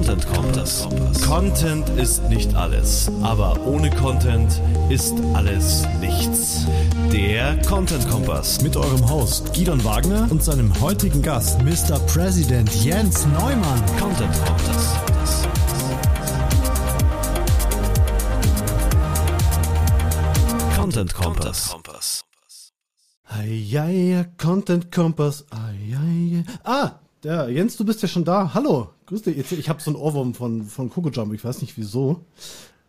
Content Kompass. Content ist nicht alles, aber ohne Content ist alles nichts. Der Content Kompass mit eurem Host Gidon Wagner und seinem heutigen Gast Mr. President Jens Neumann. Content Kompass. Content Kompass. Content Kompass. Eieiei. Ah, ja, Jens, du bist ja schon da. Hallo, grüß dich. Ich habe so einen Ohrwurm von, von Coco Jump, ich weiß nicht wieso.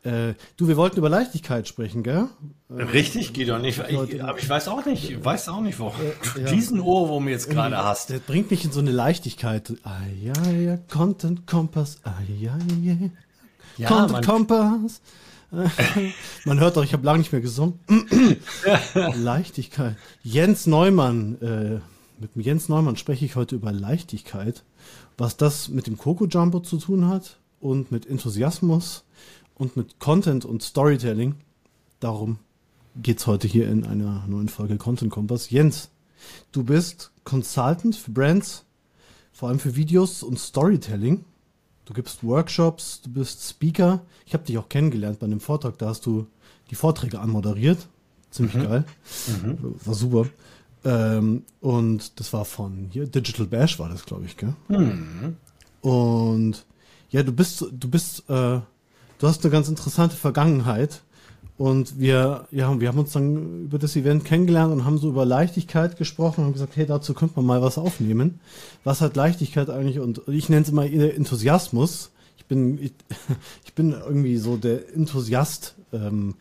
Äh, du, wir wollten über Leichtigkeit sprechen, gell? Richtig, Gidon. Ich, ich, aber ich weiß auch nicht, ich weiß auch nicht, wo du diesen Ohrwurm jetzt gerade hast. Der bringt mich in so eine Leichtigkeit. Eieiei, Content Kompass. Eieiei. Ja, Content man- Kompass. Man hört doch, ich habe lange nicht mehr gesungen. Leichtigkeit. Jens Neumann. Mit Jens Neumann spreche ich heute über Leichtigkeit. Was das mit dem Coco Jumbo zu tun hat und mit Enthusiasmus und mit Content und Storytelling. Darum geht's heute hier in einer neuen Folge Content Kompass. Jens, du bist Consultant für Brands, vor allem für Videos und Storytelling. Du gibst Workshops, du bist Speaker. Ich habe dich auch kennengelernt bei einem Vortrag, da hast du die Vorträge anmoderiert. Ziemlich geil. War super. Ähm, und das war von hier, Digital Bash war das, glaube ich, gell? Und ja, du bist, du bist, äh, du hast eine ganz interessante Vergangenheit. Und wir, ja, wir haben uns dann über das Event kennengelernt und haben so über Leichtigkeit gesprochen und haben gesagt, hey, dazu könnte man mal was aufnehmen. Was hat Leichtigkeit eigentlich? Und ich nenne es immer eher Enthusiasmus. Ich bin, ich, ich bin irgendwie so der Enthusiast, ähm,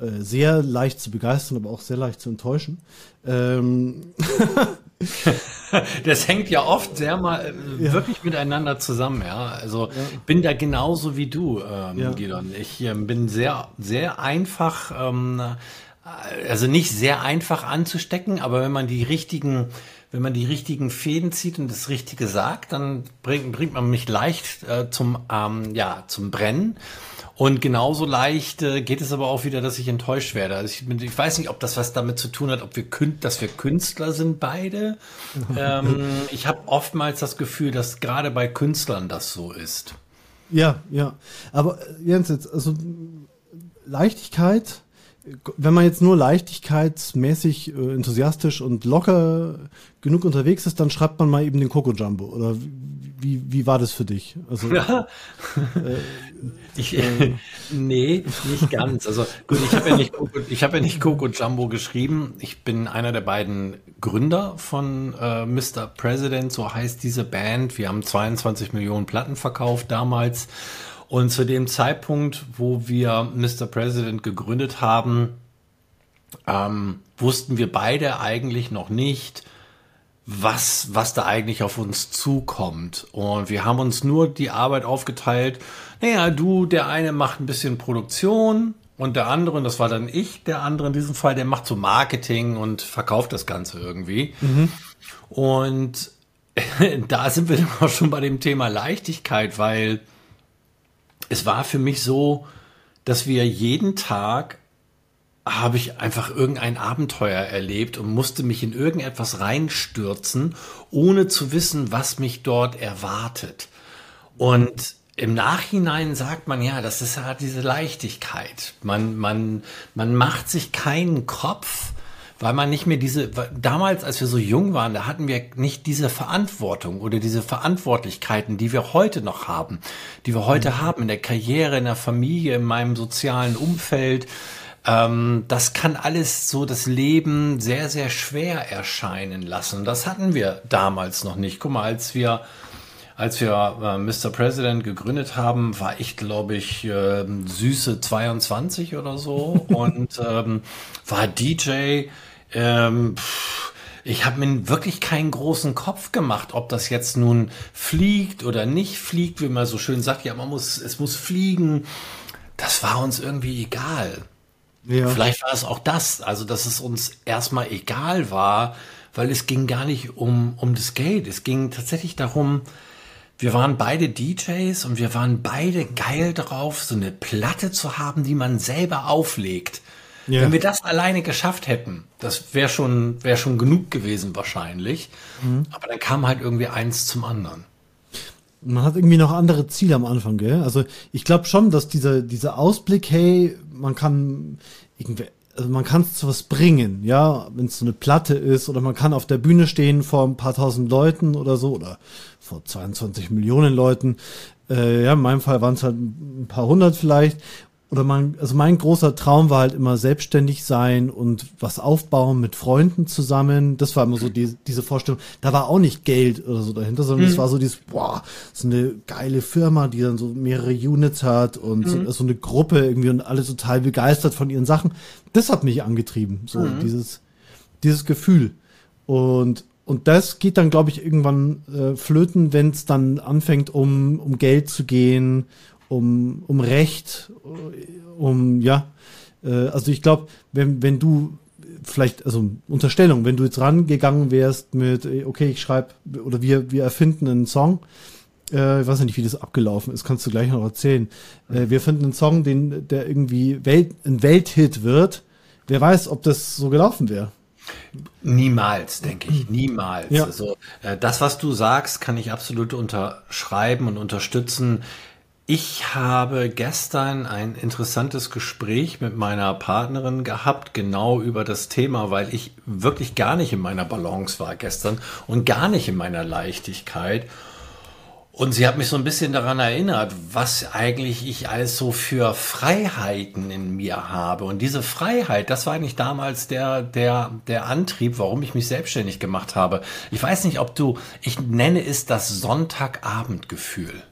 äh, sehr leicht zu begeistern, aber auch sehr leicht zu enttäuschen. Ähm, Das hängt ja oft sehr mal äh, wirklich miteinander zusammen, ja. Also bin da genauso wie du, ähm, Ja. Gidon. Ich ähm, bin sehr, sehr einfach, ähm, äh, also nicht sehr einfach anzustecken, aber wenn man die richtigen, wenn man die richtigen Fäden zieht und das Richtige sagt, dann bringt, bringt man mich leicht äh, zum, ähm, ja, zum Brennen. Und genauso leicht äh, geht es aber auch wieder, dass ich enttäuscht werde. Also ich, ich weiß nicht, ob das was damit zu tun hat, ob wir dass wir Künstler sind beide. ähm, ich habe oftmals das Gefühl, dass gerade bei Künstlern das so ist. Ja, ja. Aber äh, Jens, jetzt, also Leichtigkeit, wenn man jetzt nur leichtigkeitsmäßig äh, enthusiastisch und locker genug unterwegs ist, dann schreibt man mal eben den Coco Jumbo. Oder wie, wie war das für dich? Also, Ich, nee, nicht ganz. Also gut, ich habe ja nicht Coco, ich habe ja nicht Coco Jumbo geschrieben. Ich bin einer der beiden Gründer von äh, Mr. President, so heißt diese Band. Wir haben 22 Millionen Platten verkauft damals. Und zu dem Zeitpunkt, wo wir Mr. President gegründet haben, ähm, wussten wir beide eigentlich noch nicht, was, was da eigentlich auf uns zukommt. Und wir haben uns nur die Arbeit aufgeteilt. Naja, du, der eine macht ein bisschen Produktion und der andere, und das war dann ich, der andere in diesem Fall, der macht so Marketing und verkauft das Ganze irgendwie. Und da sind wir dann auch schon bei dem Thema Leichtigkeit, weil es war für mich so, dass wir jeden Tag habe ich einfach irgendein Abenteuer erlebt und musste mich in irgendetwas reinstürzen, ohne zu wissen, was mich dort erwartet. Und im Nachhinein sagt man ja, das ist ja diese Leichtigkeit. Man, man, man macht sich keinen Kopf, weil man nicht mehr diese, damals, als wir so jung waren, da hatten wir nicht diese Verantwortung oder diese Verantwortlichkeiten, die wir heute noch haben, die wir heute haben in der Karriere, in der Familie, in meinem sozialen Umfeld. Ähm, das kann alles so das Leben sehr, sehr schwer erscheinen lassen. Das hatten wir damals noch nicht. Guck mal, als wir als wir äh, Mr. President gegründet haben, war ich, glaube ich, äh, süße 22 oder so und ähm, war DJ. Ähm, pff, ich habe mir wirklich keinen großen Kopf gemacht, ob das jetzt nun fliegt oder nicht fliegt, wie man so schön sagt. Ja, man muss, es muss fliegen. Das war uns irgendwie egal. ja. Vielleicht war es auch das, also dass es uns erstmal egal war, weil es ging gar nicht um, um das Geld. Es ging tatsächlich darum, wir waren beide DJs und wir waren beide geil drauf, so eine Platte zu haben, die man selber auflegt. Ja. Wenn wir das alleine geschafft hätten, das wäre schon, wäre schon genug gewesen wahrscheinlich. Aber dann kam halt irgendwie eins zum anderen. Man hat irgendwie noch andere Ziele am Anfang, gell? Also ich glaube schon, dass dieser, dieser Ausblick, hey, man kann irgendwie, also man kann es zu was bringen, ja, wenn es so eine Platte ist oder man kann auf der Bühne stehen vor ein paar tausend Leuten oder so oder vor 22 Millionen Leuten. Äh, ja, in meinem Fall waren es halt ein paar hundert vielleicht oder man, also mein großer Traum war halt immer selbstständig sein und was aufbauen mit Freunden zusammen. Das war immer so die, diese Vorstellung. Da war auch nicht Geld oder so dahinter, sondern es mhm. war so dieses, boah, so eine geile Firma, die dann so mehrere Units hat und mhm. so, so, eine Gruppe irgendwie und alle total begeistert von ihren Sachen. Das hat mich angetrieben, so mhm. dieses, dieses Gefühl. Und, und das geht dann, glaube ich, irgendwann äh, flöten, wenn es dann anfängt, um, um Geld zu gehen um, um Recht, um, ja, äh, also ich glaube, wenn, wenn du vielleicht, also Unterstellung, wenn du jetzt rangegangen wärst mit, äh, okay, ich schreibe, oder wir, wir erfinden einen Song, äh, ich weiß nicht, wie das abgelaufen ist, kannst du gleich noch erzählen. Äh, wir finden einen Song, den, der irgendwie Welt, ein Welthit wird. Wer weiß, ob das so gelaufen wäre. Niemals, denke ich, niemals. Ja. Also äh, das, was du sagst, kann ich absolut unterschreiben und unterstützen. Ich habe gestern ein interessantes Gespräch mit meiner Partnerin gehabt, genau über das Thema, weil ich wirklich gar nicht in meiner Balance war gestern und gar nicht in meiner Leichtigkeit. Und sie hat mich so ein bisschen daran erinnert, was eigentlich ich alles so für Freiheiten in mir habe. Und diese Freiheit, das war eigentlich damals der, der, der Antrieb, warum ich mich selbstständig gemacht habe. Ich weiß nicht, ob du, ich nenne es das Sonntagabendgefühl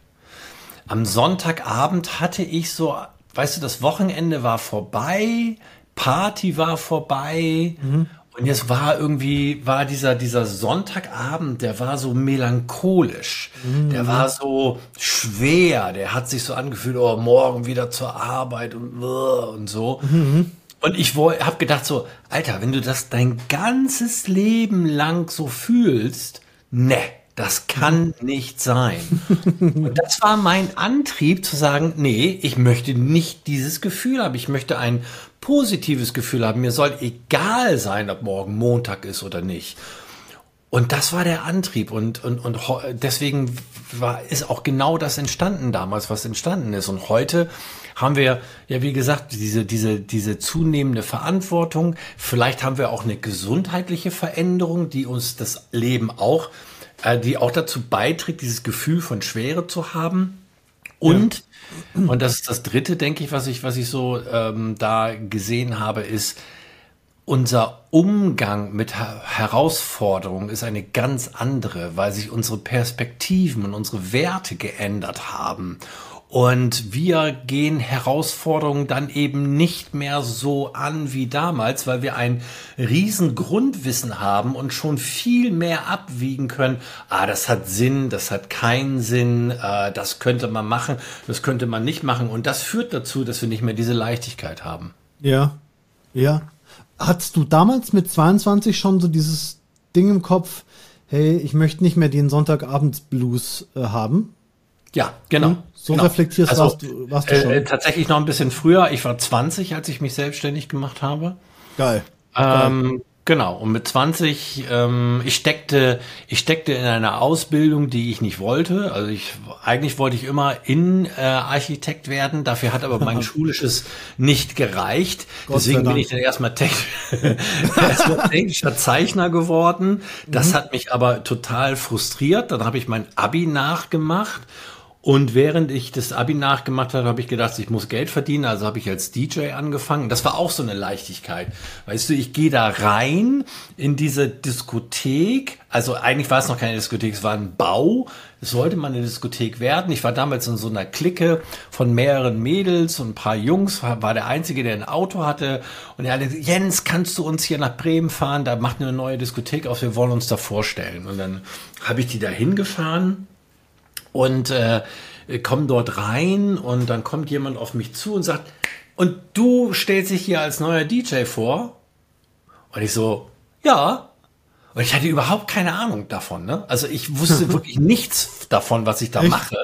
am Sonntagabend hatte ich so, weißt du, das Wochenende war vorbei, Party war vorbei. Mhm. Und jetzt war irgendwie, war dieser, dieser Sonntagabend, der war so melancholisch. Mhm. Der war so schwer. Der hat sich so angefühlt, oh, morgen wieder zur Arbeit und, und so. Mhm. Und ich habe gedacht so, Alter, wenn du das dein ganzes Leben lang so fühlst, ne, das kann nicht sein. Und das war mein Antrieb zu sagen, nee, ich möchte nicht dieses Gefühl haben. Ich möchte ein positives Gefühl haben. Mir soll egal sein, ob morgen Montag ist oder nicht. Und das war der Antrieb und, und, und deswegen war, ist auch genau das entstanden damals, was entstanden ist. Und heute haben wir, ja, wie gesagt, diese, diese, diese zunehmende Verantwortung. Vielleicht haben wir auch eine gesundheitliche Veränderung, die uns das Leben auch die auch dazu beiträgt, dieses Gefühl von Schwere zu haben. Und, ja. und das ist das dritte, denke ich, was ich, was ich so ähm, da gesehen habe, ist, unser Umgang mit Herausforderungen ist eine ganz andere, weil sich unsere Perspektiven und unsere Werte geändert haben. Und wir gehen Herausforderungen dann eben nicht mehr so an wie damals, weil wir ein riesen Grundwissen haben und schon viel mehr abwiegen können. Ah, das hat Sinn, das hat keinen Sinn, äh, das könnte man machen, das könnte man nicht machen. Und das führt dazu, dass wir nicht mehr diese Leichtigkeit haben. Ja, ja. Hattest du damals mit 22 schon so dieses Ding im Kopf, hey, ich möchte nicht mehr den Sonntagabends-Blues äh, haben? Ja, genau. Hm? So genau. reflektierst also, warst, du, warst du schon. Äh, tatsächlich noch ein bisschen früher. Ich war 20, als ich mich selbstständig gemacht habe. Geil. Ähm, Geil. Genau, und mit 20, ähm, ich steckte, ich steckte in einer Ausbildung, die ich nicht wollte. Also ich eigentlich wollte ich immer Innenarchitekt äh, werden, dafür hat aber mein schulisches nicht gereicht. Gott Deswegen bin ich dann erstmal, erstmal technischer Zeichner geworden. Das mhm. hat mich aber total frustriert. Dann habe ich mein Abi nachgemacht und während ich das Abi nachgemacht habe, habe ich gedacht, ich muss Geld verdienen, also habe ich als DJ angefangen. Das war auch so eine Leichtigkeit. Weißt du, ich gehe da rein in diese Diskothek. Also eigentlich war es noch keine Diskothek, es war ein Bau. Es sollte mal eine Diskothek werden. Ich war damals in so einer Clique von mehreren Mädels und ein paar Jungs, war der Einzige, der ein Auto hatte. Und er hat gesagt, Jens, kannst du uns hier nach Bremen fahren? Da macht eine neue Diskothek auf, wir wollen uns da vorstellen. Und dann habe ich die da hingefahren und äh, komme dort rein und dann kommt jemand auf mich zu und sagt, und du stellst dich hier als neuer DJ vor? Und ich so, ja. Und ich hatte überhaupt keine Ahnung davon. Ne? Also ich wusste wirklich nichts davon, was ich da Echt? mache.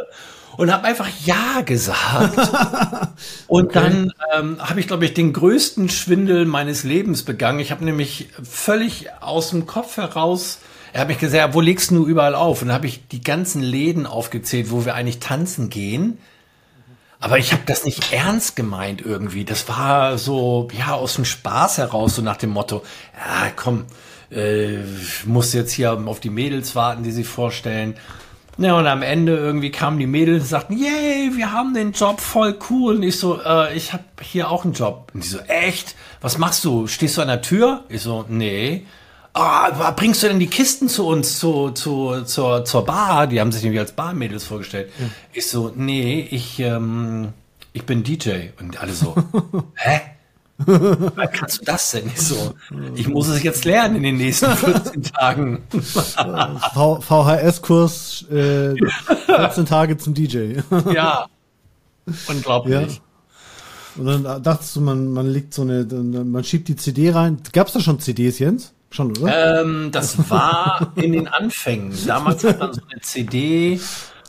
Und habe einfach Ja gesagt. und okay. dann ähm, habe ich, glaube ich, den größten Schwindel meines Lebens begangen. Ich habe nämlich völlig aus dem Kopf heraus Er hat mich gesagt, wo legst du überall auf? Und dann habe ich die ganzen Läden aufgezählt, wo wir eigentlich tanzen gehen. Aber ich habe das nicht ernst gemeint irgendwie. Das war so, ja, aus dem Spaß heraus, so nach dem Motto, ja, komm, äh, muss jetzt hier auf die Mädels warten, die sich vorstellen. Ja, und am Ende irgendwie kamen die Mädels und sagten, yay, wir haben den Job, voll cool. Und ich so, äh, ich habe hier auch einen Job. Und die so, echt? Was machst du? Stehst du an der Tür? Ich so, nee. Ah, bringst du denn die Kisten zu uns, zu, zu, zur, zur Bar? Die haben sich nämlich als Barmädels vorgestellt. Ja. Ich so, nee, ich, ähm, ich bin DJ. Und alle so, hä? Wie kannst du das denn nicht so? Ich muss es jetzt lernen in den nächsten 14 Tagen. VHS-Kurs, äh, 14 Tage zum DJ. ja, unglaublich. Ja. Und dann dachtest du, man, man legt so eine, man schiebt die CD rein. Gab es da schon CDs, Jens? Schon, oder? Ähm, das war in den Anfängen. Damals hat man so eine CD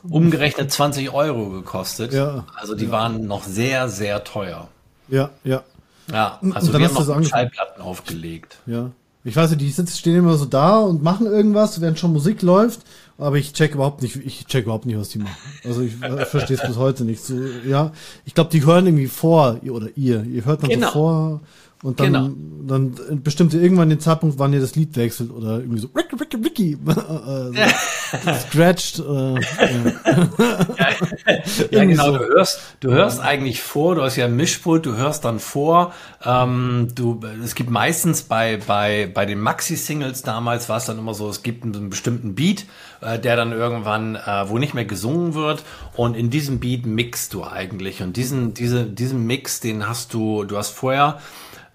umgerechnet 20 Euro gekostet. Ja. Also die ja. waren noch sehr, sehr teuer. Ja, ja. Ja, also wir haben noch Schallplatten aufgelegt. Ja. Ich weiß nicht, die sitzen, stehen immer so da und machen irgendwas, während schon Musik läuft, aber ich check überhaupt nicht, ich check überhaupt nicht, was die machen. Also ich äh, verstehe es bis heute nicht. So, ja, ich glaube, die hören irgendwie vor, oder ihr, ihr hört dann genau. so vor und dann, genau. dann bestimmt irgendwann den Zeitpunkt, wann ihr das Lied wechselt oder irgendwie so Ricky, Ricky, Ricky äh, scratched. Äh, ja. ja, genau. So. Du hörst, du hörst eigentlich vor. Du hast ja ein Mischpult. Du hörst dann vor. Ähm, du, es gibt meistens bei bei bei den Maxi-Singles damals war es dann immer so, es gibt einen bestimmten Beat, äh, der dann irgendwann, äh, wo nicht mehr gesungen wird. Und in diesem Beat mixt du eigentlich. Und diesen diese diesen Mix, den hast du. Du hast vorher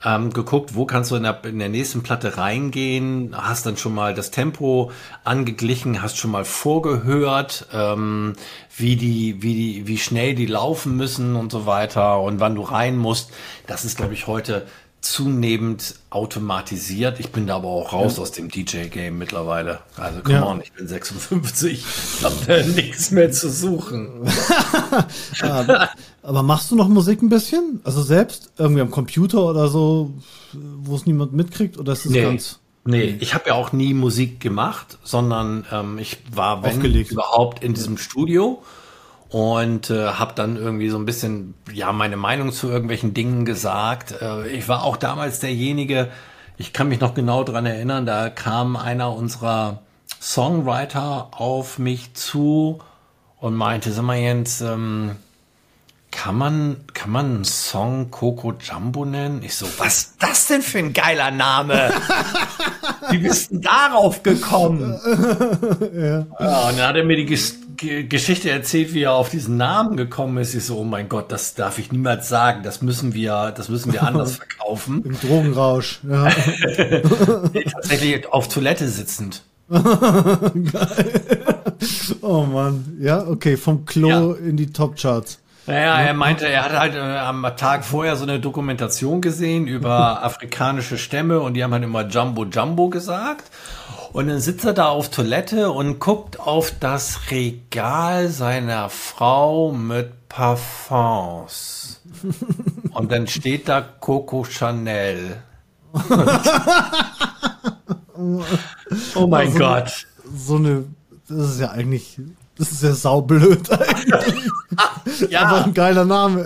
ähm, geguckt, wo kannst du in der, in der nächsten Platte reingehen, hast dann schon mal das Tempo angeglichen, hast schon mal vorgehört, ähm, wie die, wie die, wie schnell die laufen müssen und so weiter und wann du rein musst. Das ist, glaube ich, heute zunehmend automatisiert. Ich bin da aber auch raus ja. aus dem DJ-Game mittlerweile. Also come ja. on, ich bin 56. Ich habe da nichts mehr zu suchen. aber, aber machst du noch Musik ein bisschen? Also selbst irgendwie am Computer oder so, wo es niemand mitkriegt? Oder ist es nee. ganz. Nee, ich habe ja auch nie Musik gemacht, sondern ähm, ich war, wenn Aufgelegt. überhaupt, in diesem Studio und äh, habe dann irgendwie so ein bisschen ja meine Meinung zu irgendwelchen Dingen gesagt. Äh, ich war auch damals derjenige, ich kann mich noch genau dran erinnern, da kam einer unserer Songwriter auf mich zu und meinte, sag mal Jens, ähm, kann man, kann man einen Song Coco Jumbo nennen? Ich so, was ist das denn für ein geiler Name? Wie bist du darauf gekommen? ja. ja. und dann hat er mir die Ges G Geschichte erzählt, wie er auf diesen Namen gekommen ist. Ich so, oh mein Gott, das darf ich niemals sagen. Das müssen wir, das müssen wir anders verkaufen. Im Drogenrausch, ja. Tatsächlich auf Toilette sitzend. Geil. Oh Mann. Ja, okay, vom Klo ja. in die Top-Charts. Naja, er meinte, er hat halt äh, am Tag vorher so eine Dokumentation gesehen über afrikanische Stämme und die haben halt immer Jumbo Jumbo gesagt. Und dann sitzt er da auf Toilette und guckt auf das Regal seiner Frau mit Parfums. Und dann steht da Coco Chanel. oh mein also, Gott. So eine, das ist ja eigentlich das ist ja saublöd eigentlich. ja. Aber ein geiler Name.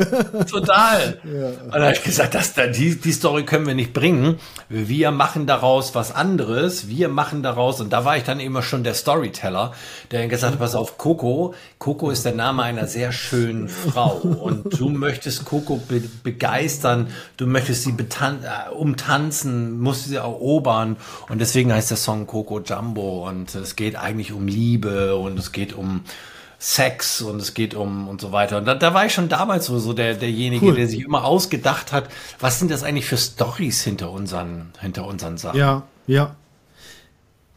Total. Ja. Und da habe ich gesagt, das, die, die Story können wir nicht bringen. Wir machen daraus was anderes. Wir machen daraus, und da war ich dann immer schon der Storyteller, der gesagt hat, pass auf, Coco. Coco ist der Name einer sehr schönen Frau. Und du möchtest Coco be begeistern. Du möchtest sie äh, umtanzen, musst sie erobern. Und deswegen heißt der Song Coco Jumbo. Und es geht eigentlich um Liebe und es geht um Sex und es geht um und so weiter. Und da, da war ich schon damals so, so der, derjenige, cool. der sich immer ausgedacht hat, was sind das eigentlich für Stories hinter unseren, hinter unseren Sachen? Ja, ja.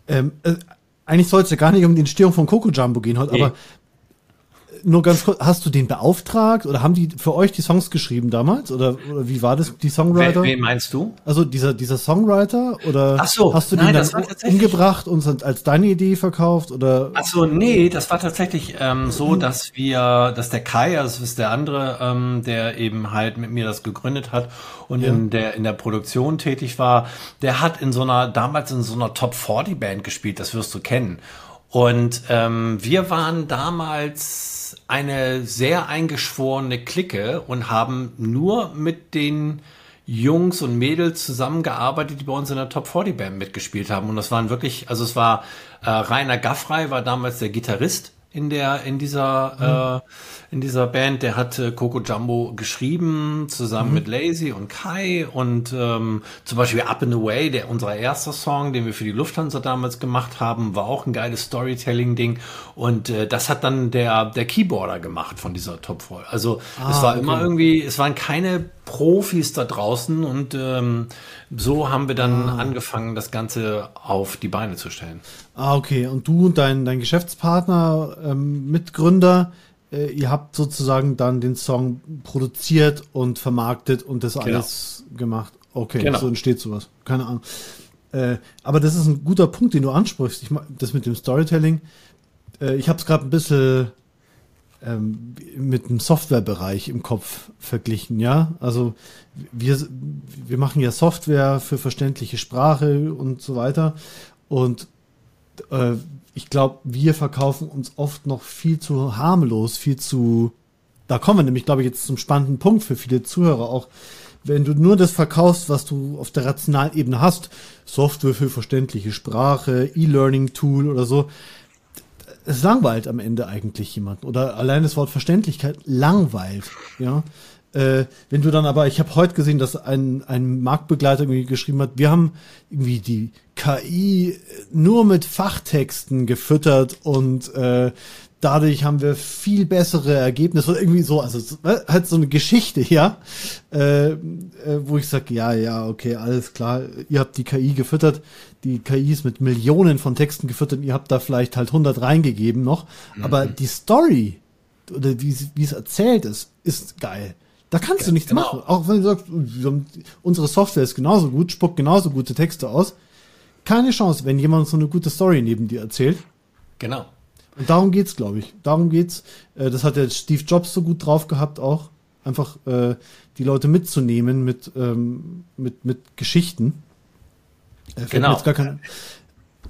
Ähm, äh, eigentlich soll es ja gar nicht um die Entstehung von Coco Jumbo gehen heute, nee. aber nur ganz kurz, hast du den beauftragt oder haben die für euch die Songs geschrieben damals? Oder, oder wie war das, die Songwriter? Wen, wen meinst du? Also dieser, dieser Songwriter oder Ach so, hast du nein, den dann umgebracht und als deine Idee verkauft? Oder Also nee, das war tatsächlich ähm, so, dass wir, dass der Kai, also das ist der andere, ähm, der eben halt mit mir das gegründet hat und in der in der Produktion tätig war, der hat in so einer damals in so einer Top 40 Band gespielt, das wirst du kennen. Und ähm, wir waren damals eine sehr eingeschworene Clique und haben nur mit den Jungs und Mädels zusammengearbeitet, die bei uns in der Top 40 Band mitgespielt haben. Und das waren wirklich, also es war äh, Rainer Gaffrey war damals der Gitarrist in der in dieser äh, in dieser Band. Der hat äh, Coco Jumbo geschrieben zusammen mit Lazy und Kai und ähm, zum Beispiel Up and Away, der unser erster Song, den wir für die Lufthansa damals gemacht haben, war auch ein geiles Storytelling-Ding. Und äh, das hat dann der der Keyboarder gemacht von dieser Top 4. Also es war immer irgendwie, es waren keine Profis da draußen und ähm, so haben wir dann angefangen, das Ganze auf die Beine zu stellen. Ah, okay. Und du und dein, dein Geschäftspartner, ähm, Mitgründer, äh, ihr habt sozusagen dann den Song produziert und vermarktet und das alles gemacht. Okay, Genau. so entsteht sowas. Keine Ahnung. Äh, aber das ist ein guter Punkt, den du ansprichst. Ich, das mit dem Storytelling. Äh, ich habe es gerade ein bisschen ähm, mit dem Softwarebereich im Kopf verglichen, ja. Also wir, wir machen ja Software für verständliche Sprache und so weiter. Und äh, ich glaube, wir verkaufen uns oft noch viel zu harmlos, viel zu. Da kommen wir nämlich, glaube ich, jetzt zum spannenden Punkt für viele Zuhörer auch. Wenn du nur das verkaufst, was du auf der rationalen Ebene hast, Software für verständliche Sprache, E-Learning-Tool oder so, es langweilt am Ende eigentlich jemanden. Oder allein das Wort Verständlichkeit langweilt. Ja. Äh, wenn du dann aber, ich habe heute gesehen, dass ein, ein Marktbegleiter irgendwie geschrieben hat, wir haben irgendwie die KI nur mit Fachtexten gefüttert und äh, dadurch haben wir viel bessere Ergebnisse. Oder irgendwie so, also so, äh, halt so eine Geschichte, ja, äh, äh, wo ich sage, ja, ja, okay, alles klar, ihr habt die KI gefüttert, die KI ist mit Millionen von Texten gefüttert, und ihr habt da vielleicht halt 100 reingegeben noch, aber die Story oder wie, wie es erzählt ist, ist geil. Da kannst du nichts genau. machen. Auch wenn du sagst, unsere Software ist genauso gut, spuckt genauso gute Texte aus. Keine Chance, wenn jemand so eine gute Story neben dir erzählt. Genau. Und darum geht's, glaube ich. Darum geht's. Äh, das hat der Steve Jobs so gut drauf gehabt auch. Einfach äh, die Leute mitzunehmen mit, ähm, mit, mit Geschichten. Äh, Genau. Jetzt gar kein,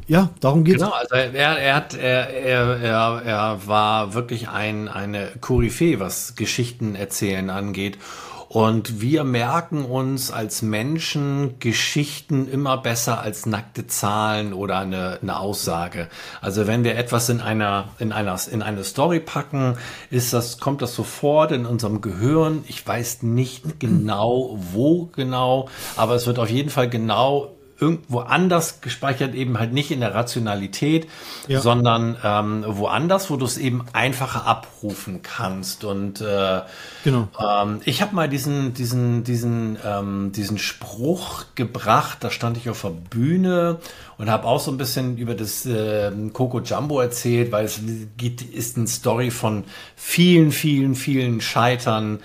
ja, darum geht's. Genau, also er, er hat, er, er, er war wirklich ein, eine Koryphäe, was Geschichten erzählen angeht. Und wir merken uns als Menschen Geschichten immer besser als nackte Zahlen oder eine, eine Aussage. Also wenn wir etwas in einer, in einer, in eine Story packen, ist das, kommt das sofort in unserem Gehirn. Ich weiß nicht genau, wo genau, aber es wird auf jeden Fall genau irgendwo anders gespeichert, eben halt nicht in der Rationalität, Ja. sondern ähm, woanders, wo du es eben einfacher abrufen kannst. Und äh, Genau. ähm, ich habe mal diesen, diesen, diesen, ähm, diesen Spruch gebracht, da stand ich auf der Bühne und habe auch so ein bisschen über das äh, Coco Jumbo erzählt, weil es geht, ist eine Story von vielen, vielen, vielen Scheitern.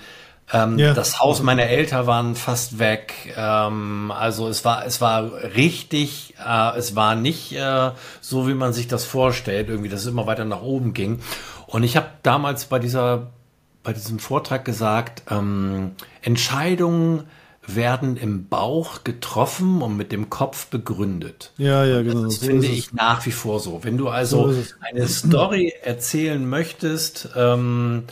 Ähm, Ja. Das Haus meiner Eltern waren fast weg. Ähm, also es war, es war richtig, äh, es war nicht äh, so, wie man sich das vorstellt, irgendwie, dass es immer weiter nach oben ging. Und ich habe damals bei dieser, bei diesem Vortrag gesagt, ähm, Entscheidungen werden im Bauch getroffen und mit dem Kopf begründet. Ja, ja, genau. Das so finde ich nach wie vor so. Wenn du So also es. eine Story erzählen möchtest, ähm,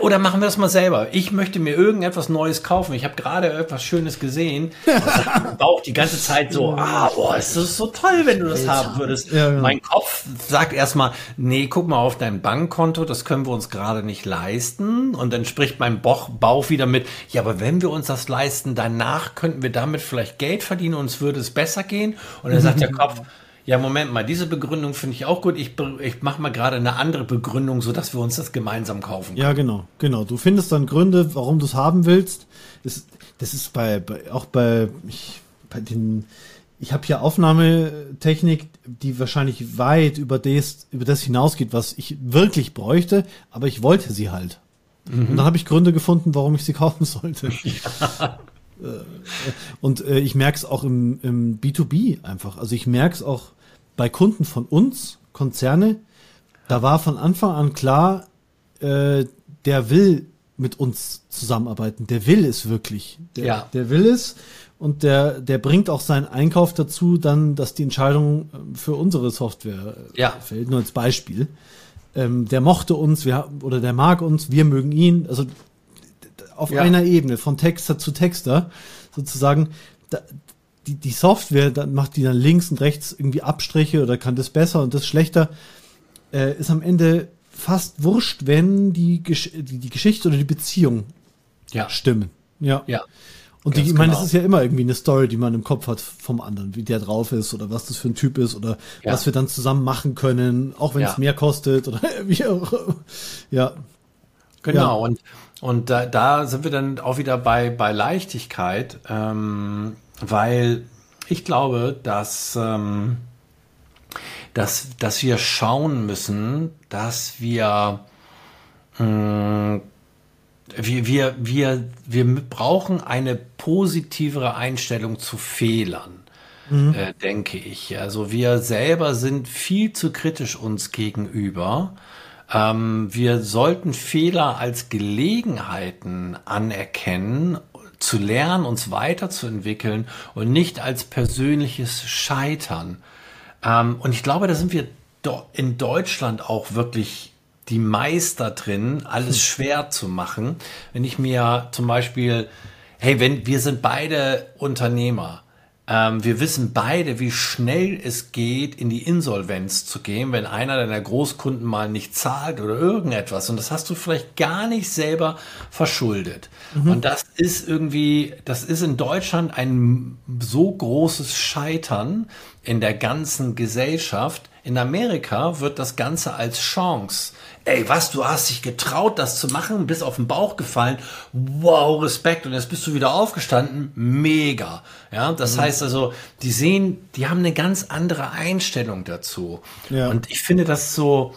oder machen wir das mal selber. Ich möchte mir irgendetwas Neues kaufen. Ich habe gerade etwas Schönes gesehen. Bauch die ganze Zeit so, ah, boah, ist das so toll, wenn du das haben würdest. Ja, genau. Mein Kopf sagt erstmal, nee, guck mal auf dein Bankkonto, das können wir uns gerade nicht leisten. Und dann spricht mein Bauch, Bauch wieder mit, ja, aber wenn wir uns das leisten, danach könnten wir damit vielleicht Geld verdienen und es würde es besser gehen. Und dann sagt der Kopf, ja, Moment mal, diese Begründung finde ich auch gut. Ich, ich mache mal gerade eine andere Begründung, sodass wir uns das gemeinsam kaufen können. Ja, genau, genau. Du findest dann Gründe, warum du es haben willst. Das, das ist bei, bei auch bei, ich, bei den ich habe hier Aufnahmetechnik, die wahrscheinlich weit über das, über das hinausgeht, was ich wirklich bräuchte, aber ich wollte sie halt. Mhm. Und dann habe ich Gründe gefunden, warum ich sie kaufen sollte. Ja. Und äh, ich merke es auch im, im B2B einfach. Also ich merke es auch bei Kunden von uns, Konzerne, da war von Anfang an klar, äh, der will mit uns zusammenarbeiten. Der will es wirklich. Der, ja. der will es und der, der bringt auch seinen Einkauf dazu, dann, dass die Entscheidung ähm, für unsere Software äh, ja. fällt. Nur als Beispiel. Ähm, der mochte uns, wir, oder der mag uns, wir mögen ihn. Also auf ja. einer Ebene, von Texter zu Texter, sozusagen. Da, die, die Software, dann macht die dann links und rechts irgendwie Abstriche oder kann das besser und das schlechter. Äh, ist am Ende fast wurscht, wenn die, Gesch die, die Geschichte oder die Beziehung ja. stimmen. Ja. ja. Und die, ich meine, genau. das ist ja immer irgendwie eine Story, die man im Kopf hat vom anderen, wie der drauf ist oder was das für ein Typ ist oder ja. was wir dann zusammen machen können, auch wenn ja. es mehr kostet oder wie auch. Ja. Genau. Ja. Und, und da, da sind wir dann auch wieder bei, bei Leichtigkeit, ähm, weil ich glaube, dass, ähm, dass, dass wir schauen müssen, dass wir mh, wir, wir, wir, wir brauchen eine positivere Einstellung zu Fehlern. Mhm. Äh, denke ich. Also wir selber sind viel zu kritisch uns gegenüber. Ähm, wir sollten Fehler als Gelegenheiten anerkennen, zu lernen, uns weiterzuentwickeln und nicht als persönliches Scheitern. Ähm, und ich glaube, da sind wir in Deutschland auch wirklich die Meister drin, alles hm. schwer zu machen. Wenn ich mir zum Beispiel, hey, wenn wir sind beide Unternehmer, ähm, wir wissen beide, wie schnell es geht, in die Insolvenz zu gehen, wenn einer deiner Großkunden mal nicht zahlt oder irgendetwas. Und das hast du vielleicht gar nicht selber verschuldet. Mhm. Und das ist irgendwie, das ist in Deutschland ein so großes Scheitern in der ganzen Gesellschaft. In Amerika wird das Ganze als Chance ey, was, du hast dich getraut, das zu machen, bist auf den Bauch gefallen, wow, Respekt, und jetzt bist du wieder aufgestanden, mega. Ja, das mhm. heißt also, die sehen, die haben eine ganz andere Einstellung dazu. Ja. Und ich finde das so,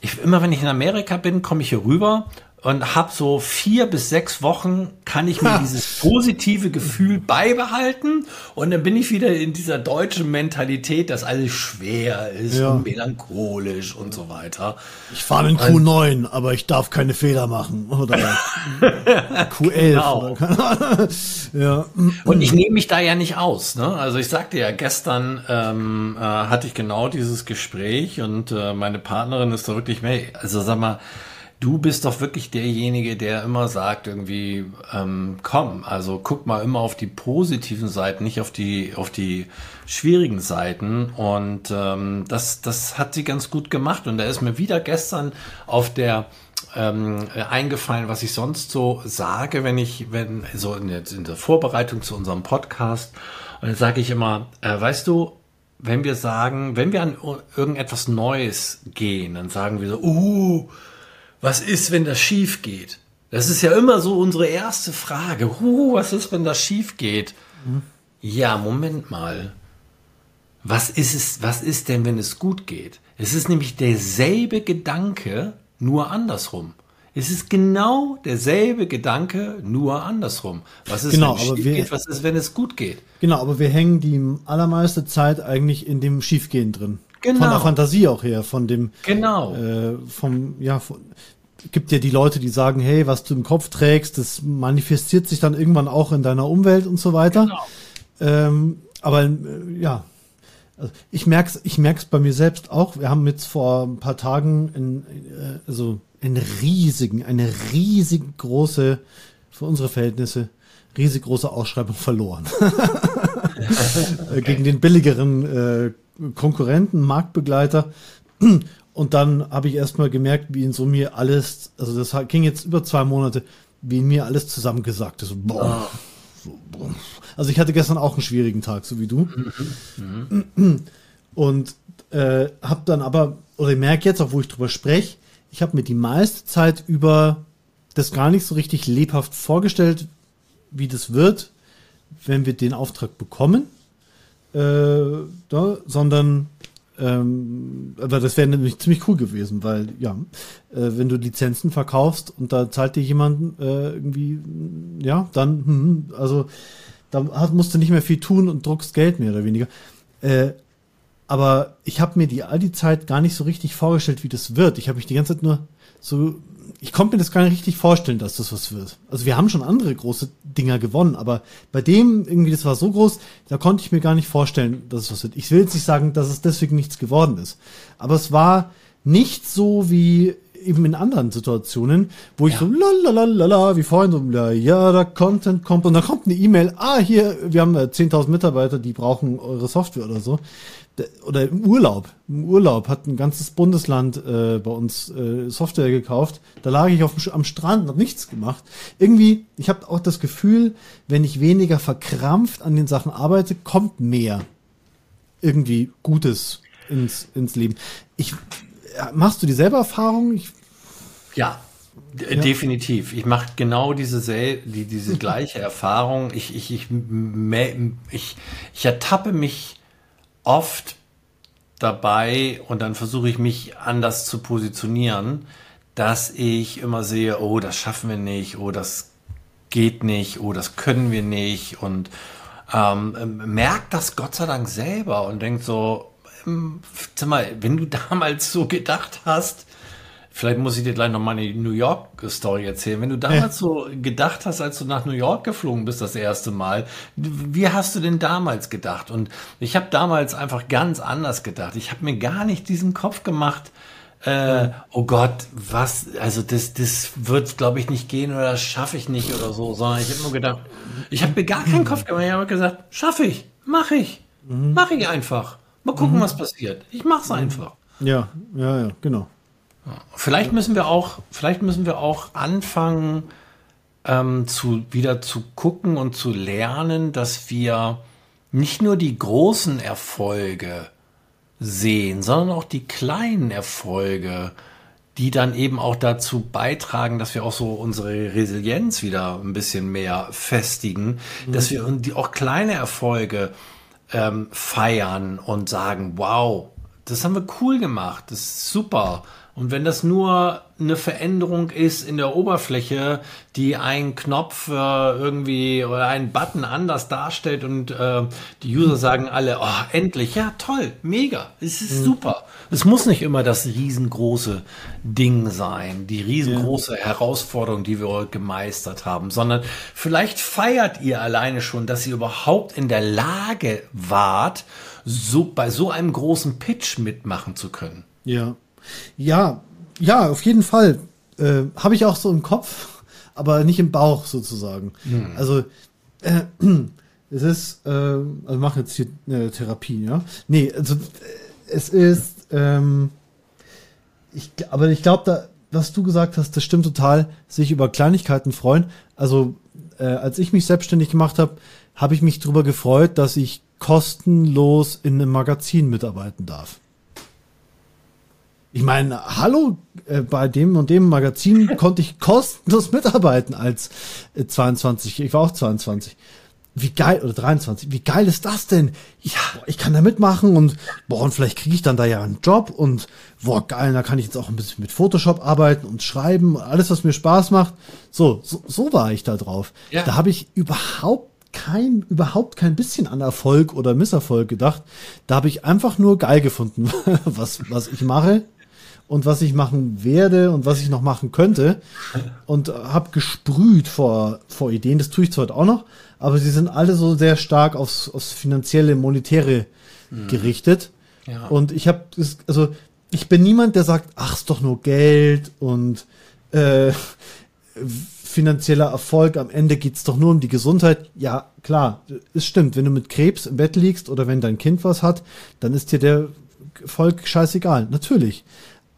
ich, immer wenn ich in Amerika bin, komme ich hier rüber und habe so vier bis sechs Wochen kann ich mir dieses positive Gefühl beibehalten und dann bin ich wieder in dieser deutschen Mentalität, dass alles schwer ist ja. und melancholisch und so weiter. Ich fahre in Q9, aber ich darf keine Fehler machen oder Q11 genau. oder ja. Und ich nehme mich da ja nicht aus. Ne? Also ich sagte ja, gestern ähm, äh, hatte ich genau dieses Gespräch und äh, meine Partnerin ist da wirklich, also sag mal, du bist doch wirklich derjenige, der immer sagt, irgendwie, ähm, komm, also guck mal immer auf die positiven Seiten, nicht auf die, auf die schwierigen Seiten. Und ähm, das, das hat sie ganz gut gemacht. Und da ist mir wieder gestern auf der ähm, eingefallen, was ich sonst so sage, wenn ich, wenn, so in der, in der Vorbereitung zu unserem Podcast, und dann sage ich immer, äh, weißt du, wenn wir sagen, wenn wir an irgendetwas Neues gehen, dann sagen wir so, uh, was ist, wenn das schief geht? Das ist ja immer so unsere erste Frage. Huh, was ist, wenn das schief geht? Mhm. Ja, Moment mal. Was ist es, was ist denn, wenn es gut geht? Es ist nämlich derselbe Gedanke, nur andersrum. Es ist genau derselbe Gedanke, nur andersrum. Was ist, genau, wenn es schief wir, geht? Was ist, wenn es gut geht? Genau, aber wir hängen die allermeiste Zeit eigentlich in dem Schiefgehen drin. Genau. Von der Fantasie auch her, von dem. Genau. Äh, vom, ja, von, gibt ja die Leute, die sagen, hey, was du im Kopf trägst, das manifestiert sich dann irgendwann auch in deiner Umwelt und so weiter. Genau. Ähm, aber äh, ja, also ich merk's, ich merk's bei mir selbst auch. Wir haben jetzt vor ein paar Tagen in, äh, also einen riesigen, eine riesig große, für unsere Verhältnisse, riesig große Ausschreibung verloren. okay. Gegen den billigeren äh, Konkurrenten, Marktbegleiter. Und dann habe ich erstmal gemerkt, wie in so mir alles, also das ging jetzt über zwei Monate, wie in mir alles zusammengesagt ist. Boah. Oh. Also ich hatte gestern auch einen schwierigen Tag, so wie du. Mhm. Mhm. Und äh, habe dann aber, oder ich merke jetzt auch, wo ich drüber spreche, ich habe mir die meiste Zeit über das gar nicht so richtig lebhaft vorgestellt, wie das wird, wenn wir den Auftrag bekommen äh, da, sondern ähm, aber das wäre nämlich ziemlich cool gewesen, weil ja, äh, wenn du Lizenzen verkaufst und da zahlt dir jemand äh, irgendwie, ja, dann, hm, also da hast, musst du nicht mehr viel tun und druckst Geld mehr oder weniger. Äh, aber ich habe mir die all die Zeit gar nicht so richtig vorgestellt, wie das wird. Ich habe mich die ganze Zeit nur so ich konnte mir das gar nicht richtig vorstellen, dass das was wird. Also wir haben schon andere große Dinger gewonnen, aber bei dem irgendwie, das war so groß, da konnte ich mir gar nicht vorstellen, dass es was wird. Ich will jetzt nicht sagen, dass es deswegen nichts geworden ist. Aber es war nicht so wie eben in anderen Situationen, wo ich ja. so lalalala, wie vorhin so, ja, ja, da Content kommt und dann kommt eine E-Mail, ah, hier, wir haben 10.000 äh, Mitarbeiter, die brauchen eure Software oder so oder im Urlaub, im Urlaub hat ein ganzes Bundesland äh, bei uns äh, Software gekauft. Da lag ich auf am Strand, hab nichts gemacht. Irgendwie, ich habe auch das Gefühl, wenn ich weniger verkrampft an den Sachen arbeite, kommt mehr irgendwie Gutes ins, ins Leben. Ich, machst du dieselbe Erfahrung? Ich, ja, ja. Definitiv. Ich mache genau diese, die, diese gleiche Erfahrung. Ich, ich, ich, ich, ich ertappe mich oft dabei und dann versuche ich mich anders zu positionieren, dass ich immer sehe, oh, das schaffen wir nicht, oh, das geht nicht, oh, das können wir nicht und ähm, merkt das Gott sei Dank selber und denkt so, ähm, sag mal, wenn du damals so gedacht hast, Vielleicht muss ich dir gleich noch mal eine New York-Story erzählen. Wenn du damals so gedacht hast, als du nach New York geflogen bist das erste Mal, wie hast du denn damals gedacht? Und ich habe damals einfach ganz anders gedacht. Ich habe mir gar nicht diesen Kopf gemacht, äh, oh Gott, was, also das, das wird, glaube ich, nicht gehen oder das schaffe ich nicht oder so, sondern ich habe nur gedacht, ich habe mir gar keinen Kopf gemacht. Ich habe gesagt, schaffe ich, mache ich, mhm. mache ich einfach. Mal gucken, mhm. was passiert. Ich mache es einfach. Ja, ja, ja, genau. Vielleicht müssen wir auch, vielleicht müssen wir auch anfangen, ähm, zu, wieder zu gucken und zu lernen, dass wir nicht nur die großen Erfolge sehen, sondern auch die kleinen Erfolge, die dann eben auch dazu beitragen, dass wir auch so unsere Resilienz wieder ein bisschen mehr festigen, mhm. dass wir auch kleine Erfolge ähm, feiern und sagen, wow, das haben wir cool gemacht, das ist super. Und wenn das nur eine Veränderung ist in der Oberfläche, die einen Knopf äh, irgendwie oder einen Button anders darstellt und äh, die User sagen alle, oh, endlich, ja, toll, mega, es ist mhm. super. Es muss nicht immer das riesengroße Ding sein, die riesengroße ja. Herausforderung, die wir gemeistert haben, sondern vielleicht feiert ihr alleine schon, dass ihr überhaupt in der Lage wart, so bei so einem großen Pitch mitmachen zu können. Ja. Ja, ja, auf jeden Fall. Äh, Habe ich auch so im Kopf, aber nicht im Bauch sozusagen. Mhm. Also äh, es ist, äh, also mache jetzt hier eine Therapie, ja. Nee, also äh, es ist, ähm, ich, aber ich glaube, da, was du gesagt hast, das stimmt total, sich über Kleinigkeiten freuen. Also äh, als ich mich selbstständig gemacht habe, habe ich mich darüber gefreut, dass ich kostenlos in einem Magazin mitarbeiten darf. Ich meine, hallo, äh, bei dem und dem Magazin konnte ich kostenlos mitarbeiten als äh, 22. Ich war auch 22. Wie geil, oder 23, wie geil ist das denn? Ja, ich kann da mitmachen und boah, und vielleicht kriege ich dann da ja einen Job und boah, geil, da kann ich jetzt auch ein bisschen mit Photoshop arbeiten und schreiben, alles, was mir Spaß macht. So, so, so war ich da drauf. Ja. Da habe ich überhaupt kein, überhaupt kein bisschen an Erfolg oder Misserfolg gedacht. Da habe ich einfach nur geil gefunden, was, was ich mache und was ich machen werde und was ich noch machen könnte und habe gesprüht vor, vor Ideen. Das tue ich zwar auch noch, aber sie sind alle so sehr stark aufs, aufs finanzielle, monetäre mhm. gerichtet. Ja. Und ich habe, also ich bin niemand, der sagt, ach, ist doch nur Geld und äh, finanzieller Erfolg, am Ende geht's doch nur um die Gesundheit. Ja, klar, es stimmt. Wenn du mit Krebs im Bett liegst oder wenn dein Kind was hat, dann ist dir der Erfolg scheißegal. Natürlich.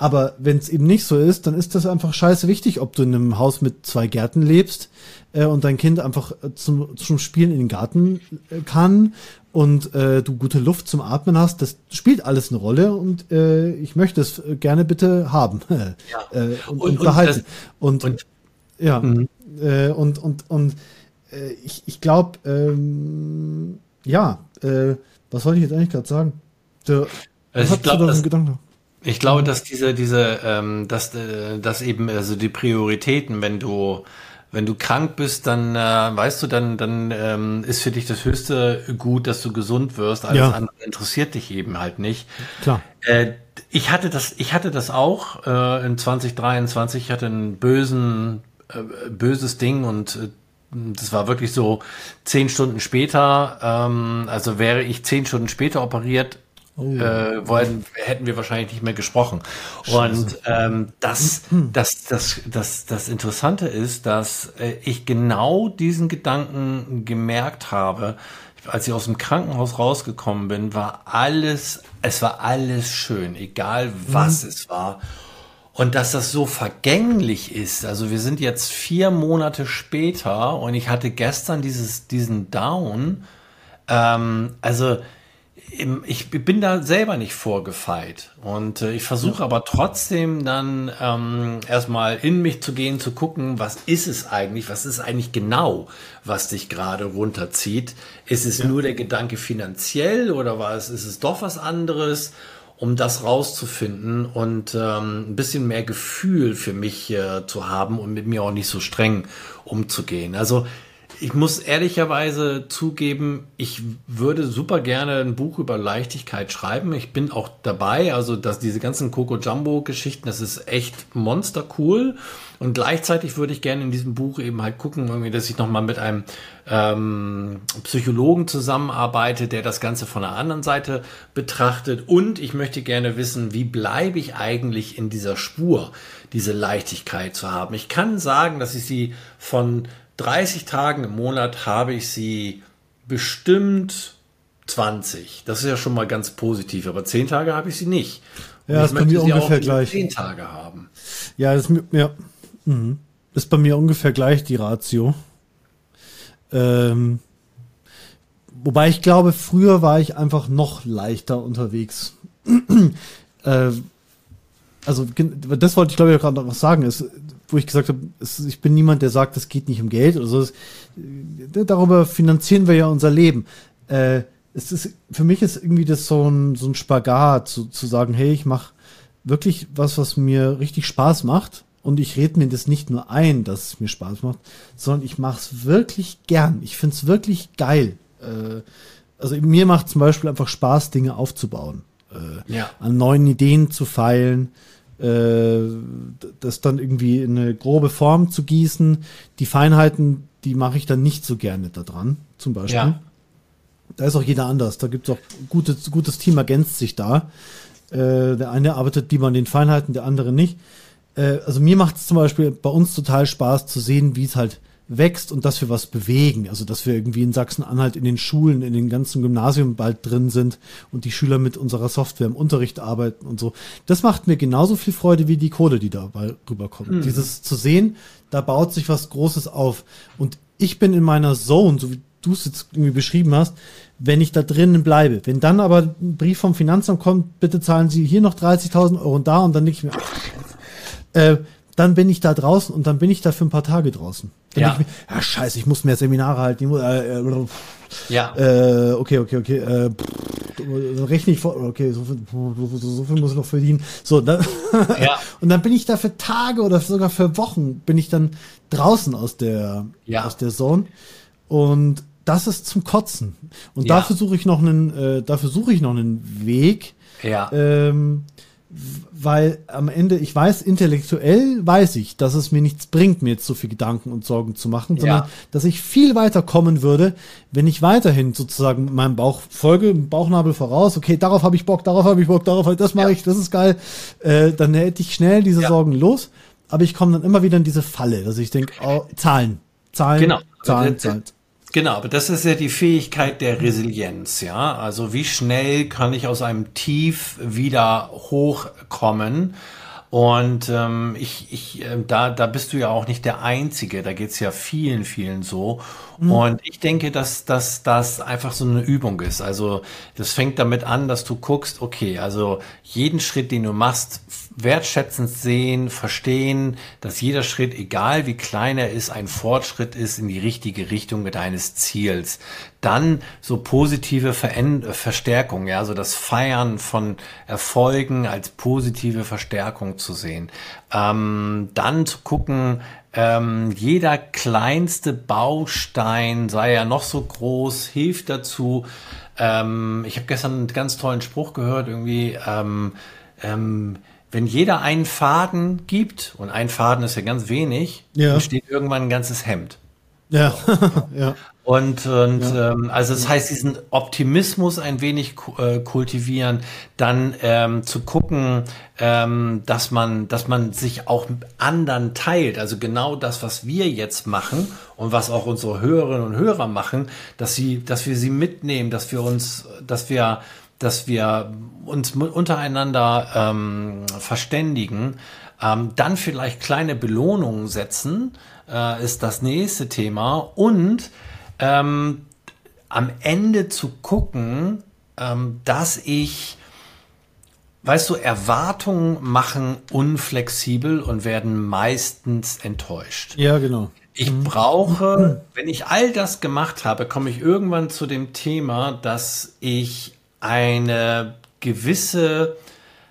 Aber wenn es eben nicht so ist, dann ist das einfach scheiße wichtig, ob du in einem Haus mit zwei Gärten lebst äh, und dein Kind einfach äh, zum, zum Spielen in den Garten äh, kann und äh, du gute Luft zum Atmen hast. Das spielt alles eine Rolle und äh, ich möchte es äh, gerne bitte haben ja. äh, und, und, und, behalten. Und, und, ja, mhm. äh, und, und, und äh, ich, ich glaube, ähm, ja, äh, was wollte ich jetzt eigentlich gerade sagen? Der, also ich glaube, das, Gedanken? Ich glaube, dass diese, diese, ähm, dass, äh, dass eben also die Prioritäten, wenn du wenn du krank bist, dann äh, weißt du, dann, dann ähm, ist für dich das höchste Gut, dass du gesund wirst. Alles ja. andere interessiert dich eben halt nicht. Klar. Äh, ich hatte das, ich hatte das auch äh, in 2023. Ich hatte einen bösen, äh, böses Ding und äh, das war wirklich so zehn Stunden später. Ähm, also wäre ich zehn Stunden später operiert, Oh. Äh, wollen, hätten wir wahrscheinlich nicht mehr gesprochen. Und ähm, das, das, das, das, das Interessante ist, dass äh, ich genau diesen Gedanken gemerkt habe, als ich aus dem Krankenhaus rausgekommen bin, war alles, es war alles schön, egal was mhm. es war. Und dass das so vergänglich ist. Also wir sind jetzt vier Monate später und ich hatte gestern dieses, diesen Down. Ähm, also ich bin da selber nicht vorgefeilt und äh, ich versuche aber trotzdem dann ähm, erstmal in mich zu gehen, zu gucken, was ist es eigentlich, was ist eigentlich genau, was dich gerade runterzieht. Ist es ja. nur der Gedanke finanziell oder was ist es doch was anderes, um das rauszufinden und ähm, ein bisschen mehr Gefühl für mich äh, zu haben und mit mir auch nicht so streng umzugehen. Also ich muss ehrlicherweise zugeben, ich würde super gerne ein Buch über Leichtigkeit schreiben. Ich bin auch dabei, also dass diese ganzen Coco Jumbo Geschichten, das ist echt monster cool. Und gleichzeitig würde ich gerne in diesem Buch eben halt gucken, irgendwie, dass ich nochmal mit einem ähm, Psychologen zusammenarbeite, der das Ganze von der anderen Seite betrachtet. Und ich möchte gerne wissen, wie bleibe ich eigentlich in dieser Spur, diese Leichtigkeit zu haben. Ich kann sagen, dass ich sie von 30 Tagen im Monat habe ich sie bestimmt 20. Das ist ja schon mal ganz positiv, aber 10 Tage habe ich sie nicht. Und ja, das ist bei mir ungefähr gleich. 10 Tage haben. Ja, das ist, ja, mhm. ist bei mir ungefähr gleich die Ratio. Ähm, wobei ich glaube, früher war ich einfach noch leichter unterwegs. äh, also das wollte ich glaube ich gerade noch was sagen. Ist, wo ich gesagt habe, ich bin niemand, der sagt, es geht nicht um Geld oder so. Äh, darüber finanzieren wir ja unser Leben. Äh, es ist, für mich ist irgendwie das so ein, so ein Spagat, zu, zu sagen, hey, ich mache wirklich was, was mir richtig Spaß macht. Und ich rede mir das nicht nur ein, dass es mir Spaß macht, sondern ich mache es wirklich gern. Ich finde es wirklich geil. Äh, also mir macht zum Beispiel einfach Spaß, Dinge aufzubauen. Äh, ja. An neuen Ideen zu feilen äh, das dann irgendwie in eine grobe Form zu gießen. Die Feinheiten, die mache ich dann nicht so gerne da dran, zum Beispiel. Ja. Da ist auch jeder anders. Da gibt es auch gutes, gutes Team ergänzt sich da. Äh, der eine arbeitet lieber an den Feinheiten, der andere nicht. Äh, also mir macht es zum Beispiel bei uns total Spaß zu sehen, wie es halt wächst und dass wir was bewegen. Also dass wir irgendwie in Sachsen-Anhalt in den Schulen, in den ganzen Gymnasien bald drin sind und die Schüler mit unserer Software im Unterricht arbeiten und so. Das macht mir genauso viel Freude wie die Kohle, die dabei rüberkommt. Mhm. Dieses zu sehen, da baut sich was Großes auf. Und ich bin in meiner Zone, so wie du es jetzt irgendwie beschrieben hast, wenn ich da drinnen bleibe. Wenn dann aber ein Brief vom Finanzamt kommt, bitte zahlen Sie hier noch 30.000 Euro und da und dann nicht mehr. Äh, dann bin ich da draußen und dann bin ich da für ein paar Tage draußen. Dann ja. Ich mir, ja, scheiße, ich muss mehr Seminare halten. Muss, äh, äh, ja. Äh, okay, okay, okay. Äh, pff, rechne ich vor. Okay, so viel, so, so viel muss ich noch verdienen. So, dann, ja. und dann bin ich da für Tage oder sogar für Wochen bin ich dann draußen aus der ja. aus der Zone und das ist zum Kotzen. Und ja. dafür suche ich noch einen, äh, dafür suche ich noch einen Weg. Ja. Ähm, weil am Ende, ich weiß, intellektuell weiß ich, dass es mir nichts bringt, mir jetzt so viel Gedanken und Sorgen zu machen, sondern ja. dass ich viel weiter kommen würde, wenn ich weiterhin sozusagen meinem Bauch folge, Bauchnabel voraus, okay, darauf habe ich Bock, darauf habe ich Bock, darauf, das mache ja. ich, das ist geil, äh, dann hätte ich schnell diese ja. Sorgen los, aber ich komme dann immer wieder in diese Falle, dass ich denke, oh, Zahlen, Zahlen, genau. Zahlen, Zahlen. Genau, aber das ist ja die Fähigkeit der Resilienz, ja. Also wie schnell kann ich aus einem Tief wieder hochkommen? Und ähm, ich, ich, äh, da, da bist du ja auch nicht der Einzige, da geht's ja vielen, vielen so. Mhm. Und ich denke, dass, dass das einfach so eine Übung ist. Also das fängt damit an, dass du guckst, okay, also jeden Schritt, den du machst, wertschätzend sehen, verstehen, dass jeder Schritt, egal wie klein er ist, ein Fortschritt ist in die richtige Richtung deines Ziels. Dann so positive Veränd Verstärkung, ja, so das Feiern von Erfolgen als positive Verstärkung zu sehen. Ähm, dann zu gucken, ähm, jeder kleinste Baustein, sei er noch so groß, hilft dazu. Ähm, ich habe gestern einen ganz tollen Spruch gehört, irgendwie, ähm, ähm, wenn jeder einen Faden gibt, und ein Faden ist ja ganz wenig, ja. entsteht irgendwann ein ganzes Hemd. Ja, ja. Und, und ja. ähm, also das heißt, diesen Optimismus ein wenig äh, kultivieren, dann ähm, zu gucken, ähm, dass man, dass man sich auch mit anderen teilt. Also genau das, was wir jetzt machen und was auch unsere Hörerinnen und Hörer machen, dass sie, dass wir sie mitnehmen, dass wir uns, dass wir, dass wir uns untereinander ähm, verständigen, ähm, dann vielleicht kleine Belohnungen setzen, äh, ist das nächste Thema und ähm, am Ende zu gucken, ähm, dass ich, weißt du, Erwartungen machen unflexibel und werden meistens enttäuscht. Ja, genau. Ich mhm. brauche, wenn ich all das gemacht habe, komme ich irgendwann zu dem Thema, dass ich eine gewisse,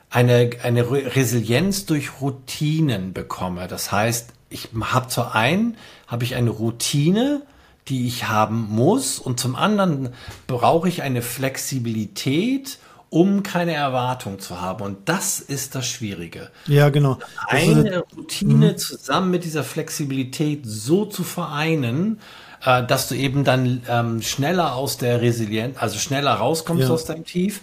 eine, eine Resilienz durch Routinen bekomme. Das heißt, ich habe zur einen, habe ich eine Routine, die ich haben muss und zum anderen brauche ich eine Flexibilität, um keine Erwartung zu haben. Und das ist das Schwierige. Ja, genau. Eine Routine mhm. zusammen mit dieser Flexibilität so zu vereinen, äh, dass du eben dann ähm, schneller aus der Resilienz, also schneller rauskommst ja. aus deinem Tief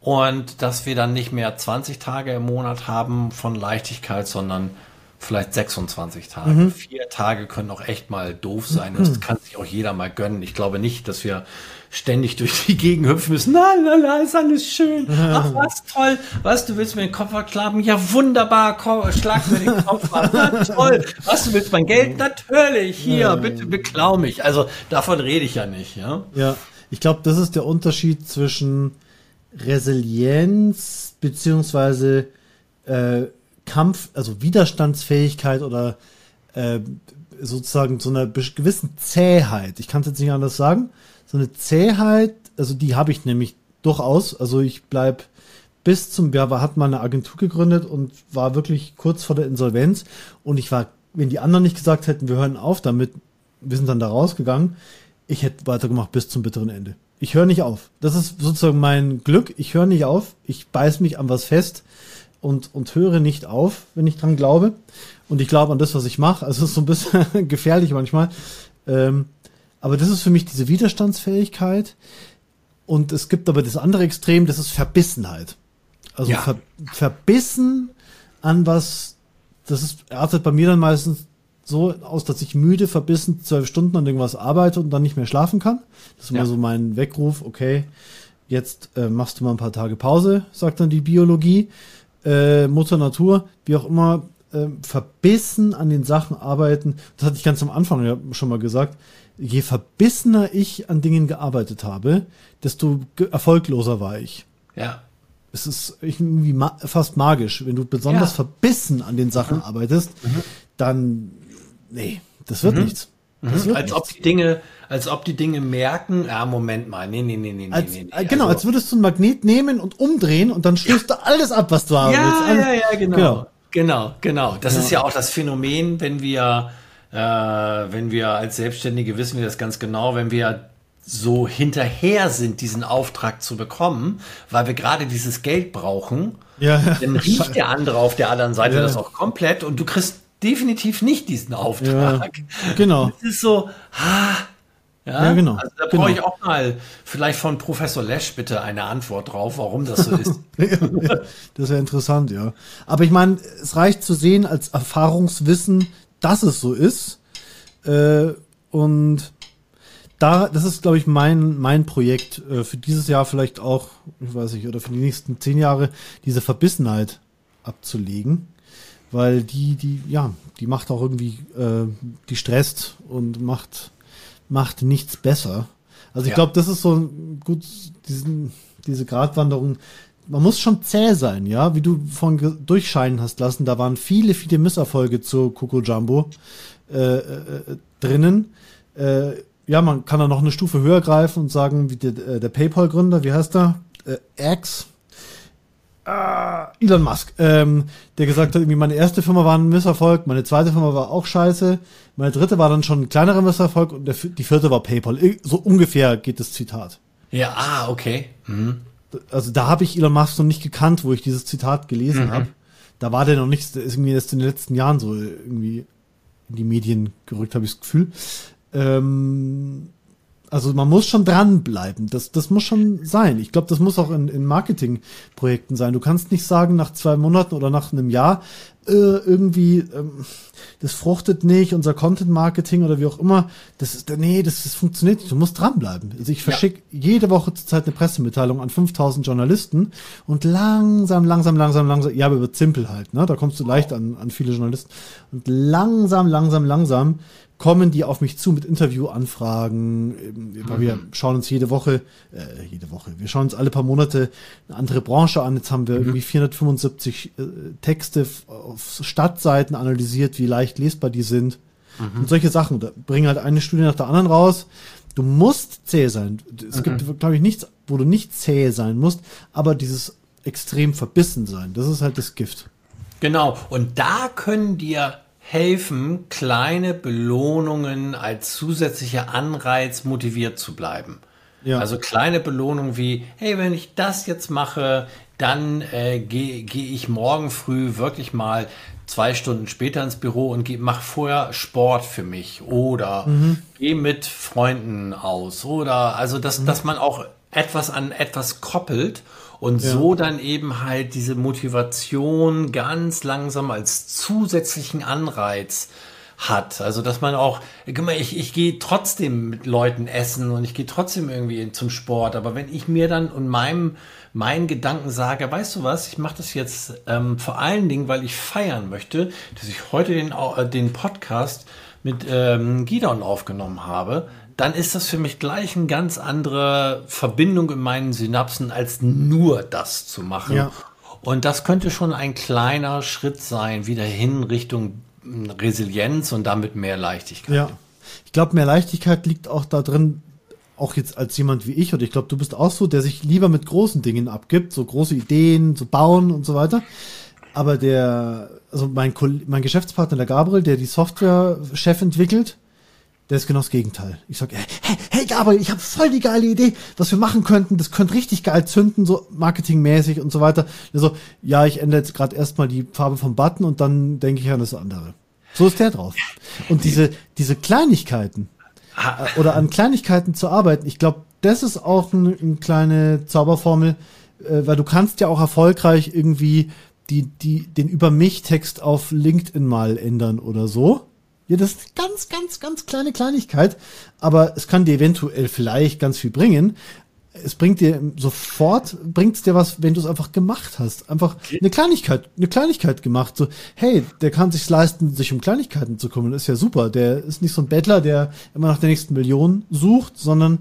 und dass wir dann nicht mehr 20 Tage im Monat haben von Leichtigkeit, sondern vielleicht 26 Tage. Mhm. Vier Tage können auch echt mal doof sein. Das mhm. kann sich auch jeder mal gönnen. Ich glaube nicht, dass wir ständig durch die Gegend hüpfen müssen. Na, na, na, ist alles schön. Ach, was toll. Was, du willst mir den Kopf verklappen? Ja, wunderbar. Komm, schlag mir den Kopf ab. Na, toll. Was, du willst mein Geld? Natürlich. Hier, bitte beklau mich. Also, davon rede ich ja nicht, ja. Ja. Ich glaube, das ist der Unterschied zwischen Resilienz beziehungsweise äh, Kampf, also Widerstandsfähigkeit oder äh, sozusagen so einer gewissen Zähheit. Ich kann es jetzt nicht anders sagen. So eine Zähheit, also die habe ich nämlich durchaus. Also ich bleib bis zum, wir hat mal eine Agentur gegründet und war wirklich kurz vor der Insolvenz. Und ich war, wenn die anderen nicht gesagt hätten, wir hören auf damit, wir sind dann da rausgegangen, ich hätte weitergemacht bis zum bitteren Ende. Ich höre nicht auf. Das ist sozusagen mein Glück. Ich höre nicht auf. Ich beiß mich an was fest und, und höre nicht auf, wenn ich dran glaube. Und ich glaube an das, was ich mache. Also es ist so ein bisschen gefährlich manchmal. Ähm, aber das ist für mich diese Widerstandsfähigkeit. Und es gibt aber das andere Extrem, das ist Verbissenheit. Also ja. ver, verbissen an was, das ist, artet bei mir dann meistens so aus, dass ich müde, verbissen zwölf Stunden an irgendwas arbeite und dann nicht mehr schlafen kann. Das ist ja. immer so mein Weckruf, okay, jetzt äh, machst du mal ein paar Tage Pause, sagt dann die Biologie äh, Mutter Natur, wie auch immer, äh, verbissen an den Sachen arbeiten. Das hatte ich ganz am Anfang ja schon mal gesagt. Je verbissener ich an Dingen gearbeitet habe, desto erfolgloser war ich. Ja. Es ist irgendwie ma fast magisch. Wenn du besonders ja. verbissen an den Sachen mhm. arbeitest, mhm. dann, nee, das wird mhm. nichts. Mhm. Das wird als nichts. ob die Dinge als ob die Dinge merken, ja, Moment mal, nee, nee, nee, nee, als, nee, nee. Genau, also, als würdest du ein Magnet nehmen und umdrehen und dann stößt ja. du alles ab, was du haben ja, willst. Ja, ja, genau. Genau, genau. genau. Das ja. ist ja auch das Phänomen, wenn wir, äh, wenn wir als Selbstständige wissen wir das ganz genau, wenn wir so hinterher sind, diesen Auftrag zu bekommen, weil wir gerade dieses Geld brauchen, ja. dann riecht der andere auf der anderen Seite ja. das auch komplett und du kriegst definitiv nicht diesen Auftrag. Ja, genau. Es ist so, ah, ja, ja genau. Also da genau. brauche ich auch mal vielleicht von Professor Lesch bitte eine Antwort drauf, warum das so ist. das wäre interessant, ja. Aber ich meine, es reicht zu sehen als Erfahrungswissen, dass es so ist. Äh, und da, das ist, glaube ich, mein, mein Projekt äh, für dieses Jahr vielleicht auch, ich weiß nicht, oder für die nächsten zehn Jahre, diese Verbissenheit abzulegen. Weil die, die, ja, die macht auch irgendwie, äh, die stresst und macht macht nichts besser. Also ich ja. glaube, das ist so gut, diesen, diese Gratwanderung. Man muss schon zäh sein, ja, wie du von durchscheinen hast lassen. Da waren viele, viele Misserfolge zu Coco Jumbo äh, äh, drinnen. Äh, ja, man kann da noch eine Stufe höher greifen und sagen, wie der, äh, der PayPal-Gründer, wie heißt er? Äh, X. Ah, Elon Musk, ähm, der gesagt hat, irgendwie meine erste Firma war ein Misserfolg, meine zweite Firma war auch scheiße, meine dritte war dann schon ein kleinerer Misserfolg und der, die vierte war PayPal. So ungefähr geht das Zitat. Ja, ah, okay. Mhm. Also da habe ich Elon Musk noch nicht gekannt, wo ich dieses Zitat gelesen mhm. habe. Da war der noch nicht, ist irgendwie erst in den letzten Jahren so irgendwie in die Medien gerückt, habe ich das Gefühl. Ähm, also man muss schon dranbleiben. Das, das muss schon sein. Ich glaube, das muss auch in, in Marketingprojekten sein. Du kannst nicht sagen, nach zwei Monaten oder nach einem Jahr, äh, irgendwie, ähm, das fruchtet nicht, unser Content-Marketing oder wie auch immer. Das ist, nee, das, das funktioniert nicht. Du musst dranbleiben. Also ich verschicke ja. jede Woche zurzeit eine Pressemitteilung an 5000 Journalisten und langsam, langsam, langsam, langsam, ja, aber über Zimpel halt, ne? Da kommst du leicht an, an viele Journalisten. Und langsam, langsam, langsam kommen die auf mich zu mit Interviewanfragen. Mhm. Wir schauen uns jede Woche, äh, jede Woche, wir schauen uns alle paar Monate eine andere Branche an. Jetzt haben wir mhm. irgendwie 475 äh, Texte auf Stadtseiten analysiert, wie leicht lesbar die sind. Mhm. Und solche Sachen. Da bringen halt eine Studie nach der anderen raus. Du musst zäh sein. Es gibt, mhm. glaube ich, nichts, wo du nicht zäh sein musst, aber dieses extrem verbissen sein, das ist halt das Gift. Genau. Und da können dir helfen, kleine Belohnungen als zusätzlicher Anreiz motiviert zu bleiben. Ja. Also kleine Belohnungen wie, hey, wenn ich das jetzt mache, dann äh, gehe geh ich morgen früh wirklich mal zwei Stunden später ins Büro und mach vorher Sport für mich oder mhm. gehe mit Freunden aus oder also dass, mhm. dass man auch etwas an etwas koppelt und ja. so dann eben halt diese Motivation ganz langsam als zusätzlichen Anreiz hat. Also dass man auch, ich, ich gehe trotzdem mit Leuten essen und ich gehe trotzdem irgendwie zum Sport, aber wenn ich mir dann und meinem meinen Gedanken sage, weißt du was, ich mache das jetzt ähm, vor allen Dingen, weil ich feiern möchte, dass ich heute den, äh, den Podcast mit ähm, Gidon aufgenommen habe, dann ist das für mich gleich eine ganz andere Verbindung in meinen Synapsen, als nur das zu machen. Ja. Und das könnte schon ein kleiner Schritt sein, wieder hin Richtung Resilienz und damit mehr Leichtigkeit. Ja. Ich glaube, mehr Leichtigkeit liegt auch da drin, auch jetzt als jemand wie ich, oder ich glaube, du bist auch so, der sich lieber mit großen Dingen abgibt, so große Ideen, so bauen und so weiter. Aber der, also mein, mein Geschäftspartner, der Gabriel, der die Software-Chef entwickelt, der ist genau das Gegenteil. Ich sag, hey, hey Gabriel, ich habe voll die geile Idee, was wir machen könnten. Das könnte richtig geil zünden, so marketingmäßig und so weiter. Der so, ja, ich ändere jetzt gerade erstmal die Farbe vom Button und dann denke ich an das andere. So ist der drauf. Und diese, diese Kleinigkeiten äh, oder an Kleinigkeiten zu arbeiten, ich glaube, das ist auch eine, eine kleine Zauberformel, äh, weil du kannst ja auch erfolgreich irgendwie die, die, den Über mich-Text auf LinkedIn mal ändern oder so. Ja, das ist ganz, ganz, ganz kleine Kleinigkeit, aber es kann dir eventuell vielleicht ganz viel bringen. Es bringt dir sofort, bringt es dir was, wenn du es einfach gemacht hast. Einfach eine Kleinigkeit, eine Kleinigkeit gemacht. So, hey, der kann sich leisten, sich um Kleinigkeiten zu kümmern. Das ist ja super. Der ist nicht so ein Bettler, der immer nach der nächsten Million sucht, sondern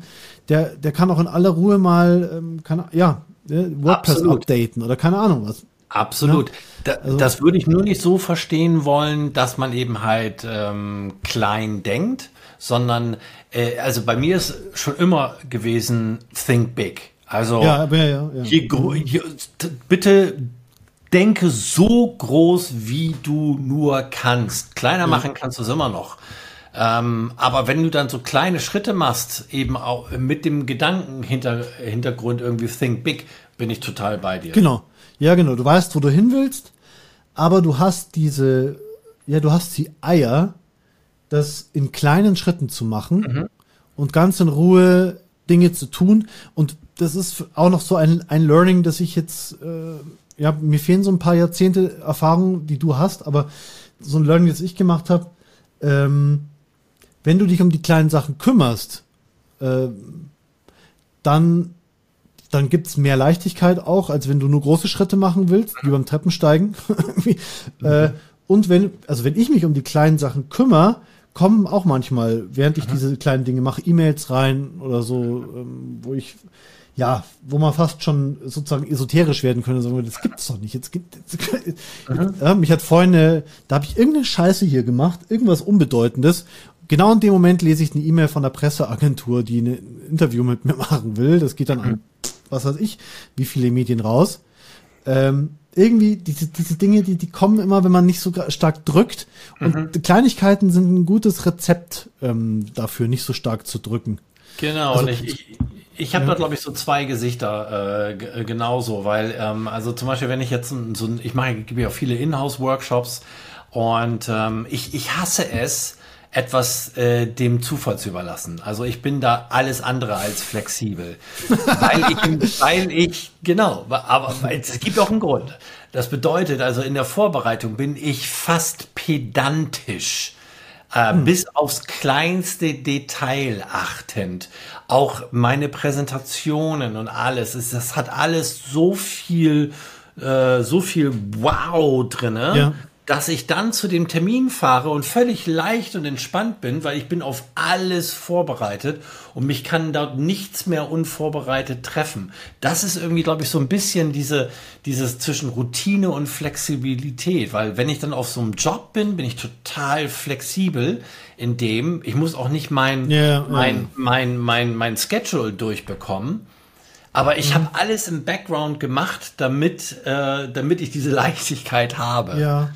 der, der kann auch in aller Ruhe mal, ähm, kann, ja, WordPress Absolut. updaten oder keine Ahnung was. Absolut. Ja? Da, also, das würde ich nur nicht so verstehen wollen, dass man eben halt ähm, klein denkt, sondern äh, also bei mir ist schon immer gewesen Think Big. Also ja, ja, ja. Je, je, bitte denke so groß, wie du nur kannst. Kleiner machen kannst du es immer noch. Ähm, aber wenn du dann so kleine Schritte machst, eben auch mit dem Gedanken hinter, Hintergrund irgendwie Think Big, bin ich total bei dir. Genau. Ja, genau. Du weißt, wo du hin willst, aber du hast diese, ja, du hast die Eier, das in kleinen Schritten zu machen mhm. und ganz in Ruhe Dinge zu tun. Und das ist auch noch so ein, ein Learning, dass ich jetzt, äh, ja, mir fehlen so ein paar Jahrzehnte Erfahrung, die du hast, aber so ein Learning, das ich gemacht habe, ähm, wenn du dich um die kleinen Sachen kümmerst, äh, dann dann gibt's mehr Leichtigkeit auch, als wenn du nur große Schritte machen willst, wie beim Treppensteigen. äh, und wenn, also wenn ich mich um die kleinen Sachen kümmere, kommen auch manchmal, während ich mhm. diese kleinen Dinge mache, E-Mails rein oder so, ähm, wo ich ja, wo man fast schon sozusagen esoterisch werden könnte, sagen wir, das gibt's doch nicht. Jetzt gibt, ja, mich hat vorhin, da habe ich irgendeine Scheiße hier gemacht, irgendwas Unbedeutendes. Genau in dem Moment lese ich eine E-Mail von der Presseagentur, die ein Interview mit mir machen will. Das geht dann an, was weiß ich, wie viele Medien raus. Ähm, irgendwie, diese, diese Dinge, die, die kommen immer, wenn man nicht so stark drückt. Und mhm. Kleinigkeiten sind ein gutes Rezept ähm, dafür, nicht so stark zu drücken. Genau, also, und ich, ich, ich habe ja. da, glaube ich, so zwei Gesichter äh, genauso, weil, ähm, also zum Beispiel, wenn ich jetzt so, ich mache, gebe ja viele Inhouse-Workshops und ähm, ich, ich hasse es, etwas äh, dem Zufall zu überlassen. Also ich bin da alles andere als flexibel, weil ich, weil ich genau, aber es gibt auch einen Grund. Das bedeutet also in der Vorbereitung bin ich fast pedantisch. Äh, hm. bis aufs kleinste Detail achtend. Auch meine Präsentationen und alles, ist, das hat alles so viel, äh, so viel Wow drinne. Ja dass ich dann zu dem Termin fahre und völlig leicht und entspannt bin, weil ich bin auf alles vorbereitet und mich kann dort nichts mehr unvorbereitet treffen. Das ist irgendwie, glaube ich, so ein bisschen diese, dieses zwischen Routine und Flexibilität, weil wenn ich dann auf so einem Job bin, bin ich total flexibel, in dem ich muss auch nicht mein, yeah, mein, mein, mein, mein Schedule durchbekommen. Aber ich mhm. habe alles im Background gemacht, damit, äh, damit ich diese Leichtigkeit habe. Ja.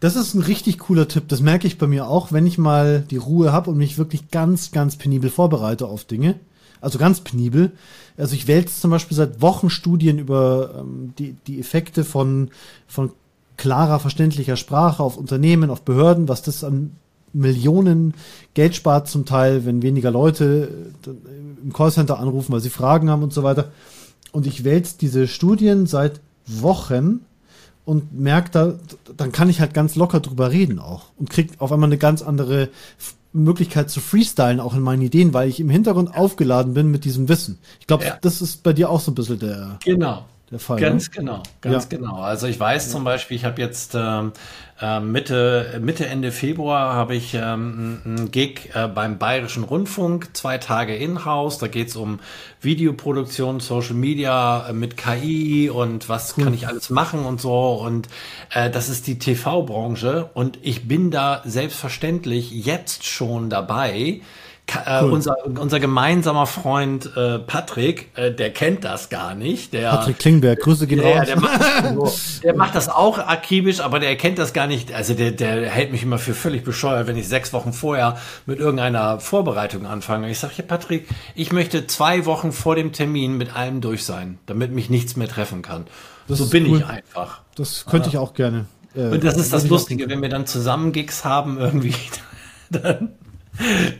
Das ist ein richtig cooler Tipp. Das merke ich bei mir auch, wenn ich mal die Ruhe habe und mich wirklich ganz, ganz penibel vorbereite auf Dinge. Also ganz penibel. Also ich wälze zum Beispiel seit Wochen Studien über ähm, die, die Effekte von, von klarer, verständlicher Sprache auf Unternehmen, auf Behörden, was das an Millionen Geld spart zum Teil, wenn weniger Leute äh, im Callcenter anrufen, weil sie Fragen haben und so weiter. Und ich wälze diese Studien seit Wochen und merkt da, dann kann ich halt ganz locker drüber reden auch und kriegt auf einmal eine ganz andere Möglichkeit zu freestylen auch in meinen Ideen, weil ich im Hintergrund aufgeladen bin mit diesem Wissen. Ich glaube, ja. das ist bei dir auch so ein bisschen der. Genau der Fall. Ganz ne? genau, ganz ja. genau. Also ich weiß zum Beispiel, ich habe jetzt ähm, äh, Mitte, Mitte, Ende Februar habe ich ähm, einen Gig äh, beim Bayerischen Rundfunk, zwei Tage in-house. Da geht's um Videoproduktion, Social Media äh, mit KI und was cool. kann ich alles machen und so. Und äh, das ist die TV-Branche. Und ich bin da selbstverständlich jetzt schon dabei, cool. unser, unser gemeinsamer Freund äh, Patrick, äh, der kennt das gar nicht. Der, Patrick Klingberg, Grüße gehen der, raus. Der macht, so, der macht das auch akribisch, aber der kennt das gar nicht. Also der, der hält mich immer für völlig bescheuert, wenn ich sechs Wochen vorher mit irgendeiner Vorbereitung anfange. Ich sage, ja Patrick, ich möchte zwei Wochen vor dem Termin mit allem durch sein, damit mich nichts mehr treffen kann. Das so bin cool. ich einfach. Das könnte ich auch gerne. Äh, Und das ist das Lustige, wenn wir dann zusammen Gigs haben, irgendwie, dann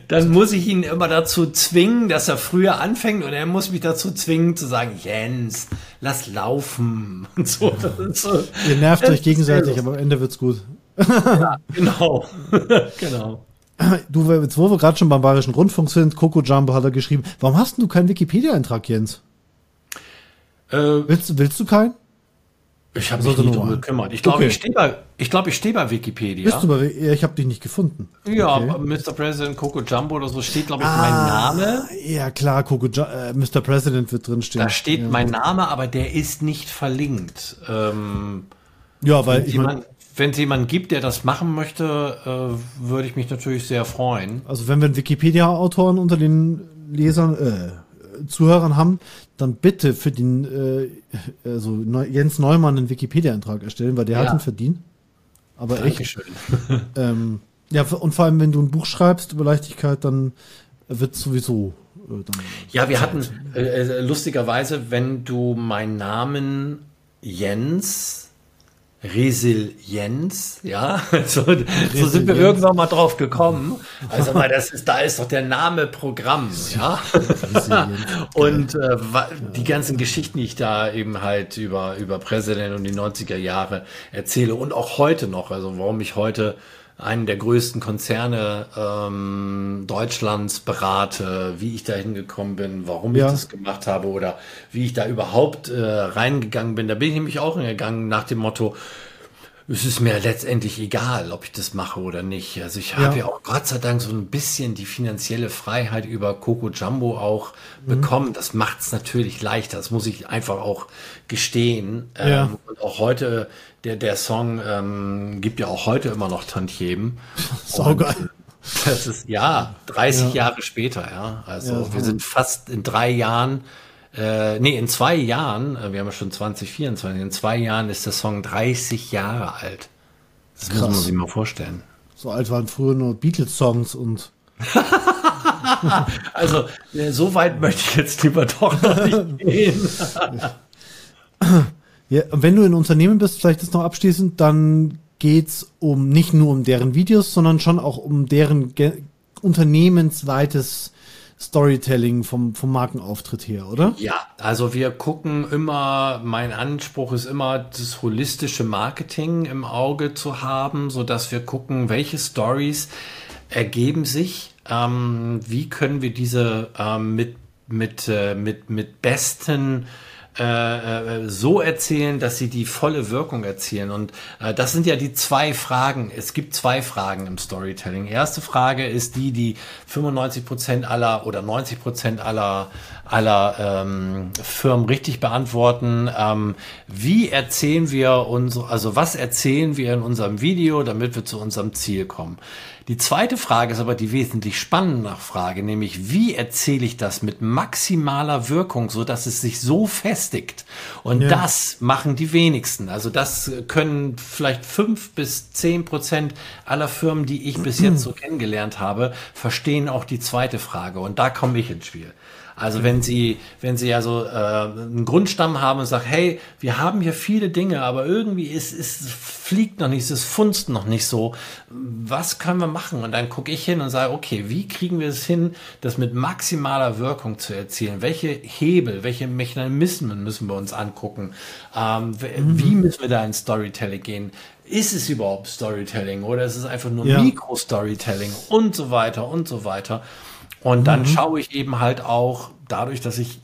dann muss ich ihn immer dazu zwingen, dass er früher anfängt und er muss mich dazu zwingen zu sagen, Jens, lass laufen und so. so. Ihr nervt euch gegenseitig, aber am Ende wird's gut. ja, genau. genau. Du, jetzt wo wir gerade schon beim Bayerischen Rundfunk sind, Coco Jumbo hat er geschrieben, warum hast du keinen Wikipedia-Eintrag, Jens? Äh, willst, willst du keinen? Ich habe mich nie drum gekümmert. Ich glaube, okay. ich stehe bei, ich ich stehe bei Wikipedia. Bist du bei, ich habe dich nicht gefunden. Ja, okay. Mr. President Coco Jumbo oder so steht, glaube ich, ah, mein Name. Ja, klar, Coco äh, Mr. President wird drin stehen. Da steht ja. mein Name, aber der ist nicht verlinkt. Ähm, ja, weil ich meine, wenn es jemanden gibt, der das machen möchte, äh, würde ich mich natürlich sehr freuen. Also wenn wir einen Wikipedia-Autoren unter den Lesern, äh, Zuhörern haben, dann bitte für den äh, also Jens Neumann einen Wikipedia-Eintrag erstellen, weil der ja. hat ihn verdient. Aber Dankeschön. echt. ähm, ja, und vor allem, wenn du ein Buch schreibst über Leichtigkeit, dann wird sowieso. Äh, dann ja, wir hatten äh, äh, lustigerweise, wenn du meinen Namen Jens Resilienz, ja, so, so sind wir irgendwann mal drauf gekommen. Also mal, das ist, da ist doch der Name Programm, ja. und äh, die ganzen Geschichten, die ich da eben halt über über Präsident und die 90er Jahre erzähle und auch heute noch, also warum ich heute einen der größten Konzerne ähm, Deutschlands berate, wie ich da hingekommen bin, warum ja. ich das gemacht habe oder wie ich da überhaupt äh, reingegangen bin. Da bin ich nämlich auch hingegangen nach dem Motto, es ist mir letztendlich egal, ob ich das mache oder nicht. Also ich habe ja. ja auch Gott sei Dank so ein bisschen die finanzielle Freiheit über Coco Jumbo auch mhm. bekommen. Das macht es natürlich leichter. Das muss ich einfach auch gestehen. Ja. Ähm, und auch heute, der, der Song ähm, gibt ja auch heute immer noch Tantiemen. Saugeil. Das ist, ja, 30 ja. Jahre später, ja. Also wir sind fast in drei Jahren äh, nee, in zwei Jahren, äh, wir haben ja schon 2024, in zwei Jahren ist der Song 30 Jahre alt. Das Krass. muss man sich mal vorstellen. So alt waren früher nur Beatles-Songs und. also, äh, so weit möchte ich jetzt lieber doch noch nicht gehen. ja, wenn du in Unternehmen bist, vielleicht das noch abschließend, dann geht's um nicht nur um deren Videos, sondern schon auch um deren unternehmensweites Storytelling vom, vom Markenauftritt her, oder? Ja, also wir gucken immer, mein Anspruch ist immer, das holistische Marketing im Auge zu haben, so dass wir gucken, welche Stories ergeben sich, ähm, wie können wir diese ähm, mit, mit, äh, mit, mit besten äh, äh, so erzählen, dass sie die volle Wirkung erzielen. Und äh, das sind ja die zwei Fragen. Es gibt zwei Fragen im Storytelling. Erste Frage ist die, die 95 Prozent aller oder 90 Prozent aller aller ähm, Firmen richtig beantworten. Ähm, wie erzählen wir uns, also was erzählen wir in unserem Video, damit wir zu unserem Ziel kommen? Die zweite Frage ist aber die wesentlich spannende Frage, nämlich wie erzähle ich das mit maximaler Wirkung, so dass es sich so festigt? Und ja. das machen die wenigsten. Also das können vielleicht fünf bis zehn Prozent aller Firmen, die ich bis jetzt so kennengelernt habe, verstehen auch die zweite Frage. Und da komme ich ins Spiel. Also wenn Sie, wenn Sie also äh, einen Grundstamm haben und sagen, hey, wir haben hier viele Dinge, aber irgendwie ist, ist fliegt noch nicht, es funzt noch nicht so. Was können wir machen? Und dann gucke ich hin und sage, okay, wie kriegen wir es hin, das mit maximaler Wirkung zu erzielen? Welche Hebel, welche Mechanismen müssen wir uns angucken? Ähm, mhm. Wie müssen wir da ins Storytelling gehen? ist es überhaupt Storytelling oder ist es einfach nur ja. Mikro-Storytelling und so weiter und so weiter. Und dann mhm. schaue ich eben halt auch, dadurch, dass ich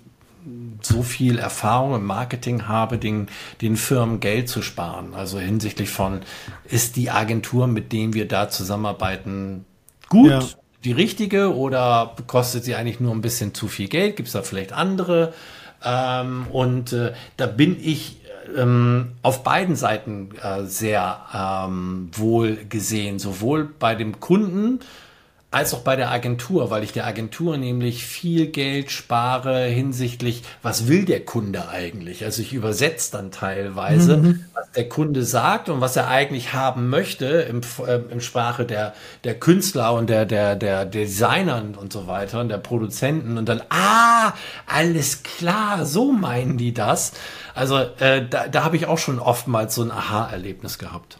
so viel Erfahrung im Marketing habe, den, den Firmen Geld zu sparen. Also hinsichtlich von, ist die Agentur, mit denen wir da zusammenarbeiten, gut, ja. die richtige oder kostet sie eigentlich nur ein bisschen zu viel Geld? Gibt es da vielleicht andere? Ähm, und äh, da bin ich ähm, auf beiden Seiten äh, sehr ähm, wohl gesehen, sowohl bei dem Kunden, als auch bei der Agentur, weil ich der Agentur nämlich viel Geld spare hinsichtlich, was will der Kunde eigentlich? Also ich übersetze dann teilweise, mhm. was der Kunde sagt und was er eigentlich haben möchte im, äh, im Sprache der, der Künstler und der, der, der Designer und so weiter und der Produzenten und dann, ah, alles klar, so meinen die das. Also äh, da, da habe ich auch schon oftmals so ein Aha-Erlebnis gehabt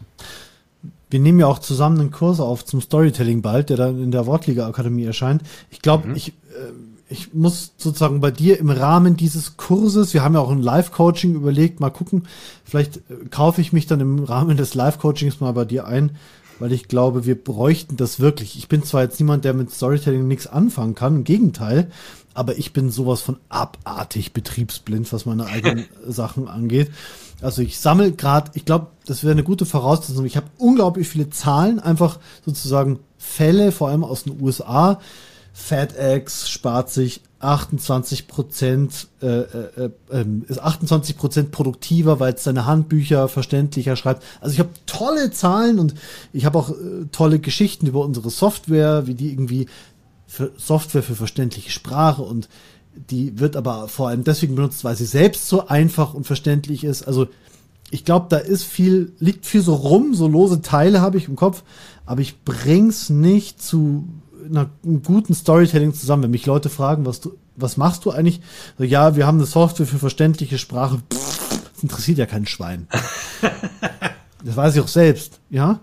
wir nehmen ja auch zusammen einen Kurs auf zum Storytelling bald, der dann in der Wortliga Akademie erscheint. Ich glaube, mhm. ich, äh, ich muss sozusagen bei dir im Rahmen dieses Kurses, wir haben ja auch ein Live-Coaching überlegt, mal gucken, vielleicht äh, kaufe ich mich dann im Rahmen des Live-Coachings mal bei dir ein, weil ich glaube, wir bräuchten das wirklich. Ich bin zwar jetzt niemand, der mit Storytelling nichts anfangen kann, im Gegenteil, aber ich bin sowas von abartig betriebsblind, was meine eigenen Sachen angeht. Also ich sammle gerade, ich glaube, das wäre eine gute Voraussetzung. Ich habe unglaublich viele Zahlen, einfach sozusagen Fälle, vor allem aus den USA. FedEx spart sich 28 Prozent, äh, äh, äh, ist 28 Prozent produktiver, weil es seine Handbücher verständlicher schreibt. Also ich habe tolle Zahlen und ich habe auch äh, tolle Geschichten über unsere Software, wie die irgendwie für Software für verständliche Sprache und die wird aber vor allem deswegen benutzt, weil sie selbst so einfach und verständlich ist. Also ich glaube, da ist viel, liegt viel so rum, so lose Teile habe ich im Kopf, aber ich bring's nicht zu einer guten Storytelling zusammen. Wenn mich Leute fragen, was du, was machst du eigentlich? So, ja, wir haben eine Software für verständliche Sprache. Pff, das interessiert ja kein Schwein. das weiß ich auch selbst, ja.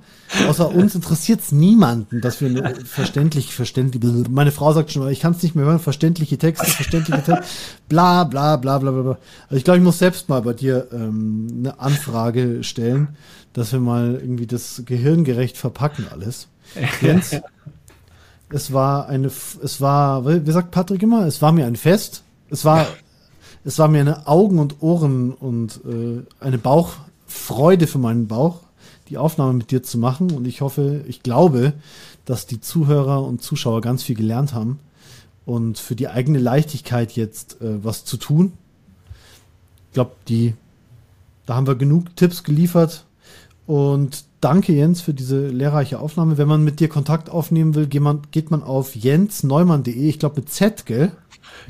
Außer uns interessiert es niemanden, dass wir verständlich, verständlich, meine Frau sagt schon, ich kann es nicht mehr hören, verständliche Texte, verständliche Texte, bla, bla, bla, bla, bla. Also ich glaube, ich muss selbst mal bei dir ähm, eine Anfrage stellen, dass wir mal irgendwie das gehirngerecht verpacken alles. Jens, es war eine, es war, wie sagt Patrick immer, es war mir ein Fest. Es war, es war mir eine Augen und Ohren und äh, eine Bauchfreude für meinen Bauch die Aufnahme mit dir zu machen. Und ich hoffe, ich glaube, dass die Zuhörer und Zuschauer ganz viel gelernt haben und für die eigene Leichtigkeit jetzt äh, was zu tun. Ich glaube, die, da haben wir genug Tipps geliefert. Und danke Jens für diese lehrreiche Aufnahme. Wenn man mit dir Kontakt aufnehmen will, geht man, geht man auf jensneumann.de, ich glaube mit Z, gell?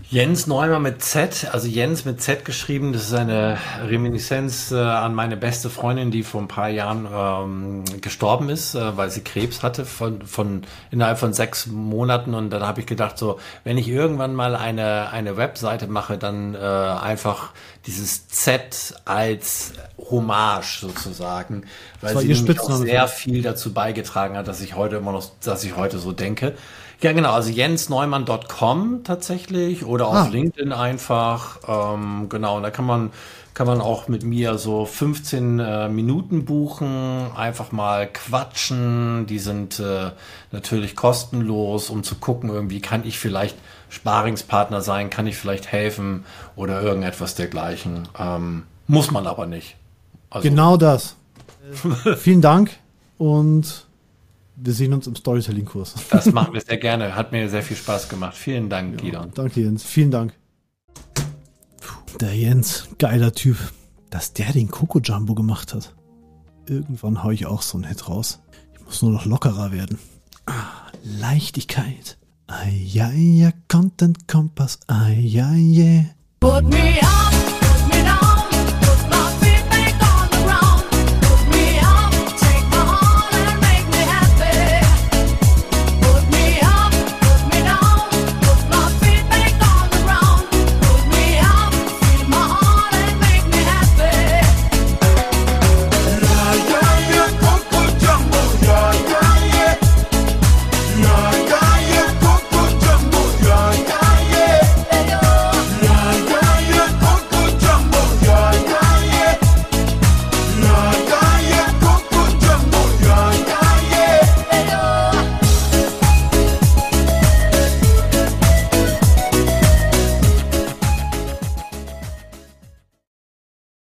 Jens Neumann mit Z, also Jens mit Z geschrieben, das ist eine Reminiszenz äh, an meine beste Freundin, die vor ein paar Jahren ähm, gestorben ist, äh, weil sie Krebs hatte von, von innerhalb von sechs Monaten und dann habe ich gedacht, so, wenn ich irgendwann mal eine, eine Webseite mache, dann äh, einfach dieses Z als Hommage sozusagen, weil sie nämlich auch sehr viel dazu beigetragen hat, dass ich heute immer noch, dass ich heute so denke. Ja, genau, also jensneumann.com tatsächlich oder auf ah. LinkedIn einfach. Ähm, genau, und da kann man, kann man auch mit mir so 15 äh, Minuten buchen, einfach mal quatschen. Die sind äh, natürlich kostenlos, um zu gucken, irgendwie kann ich vielleicht Sparingspartner sein, kann ich vielleicht helfen oder irgendetwas dergleichen. Ähm, muss man aber nicht. Also, genau das. Vielen Dank und wir sehen uns im Storytelling-Kurs. Das machen wir sehr gerne. Hat mir sehr viel Spaß gemacht. Vielen Dank, ja, Gideon. Danke, Jens. Vielen Dank. Puh, der Jens, geiler Typ. Dass der den Coco Jumbo gemacht hat. Irgendwann hau ich auch so einen Hit raus. Ich muss nur noch lockerer werden. Ah, Leichtigkeit. Ai, ja, ja, Content Kompass. Ai, ja, yeah. Put me up.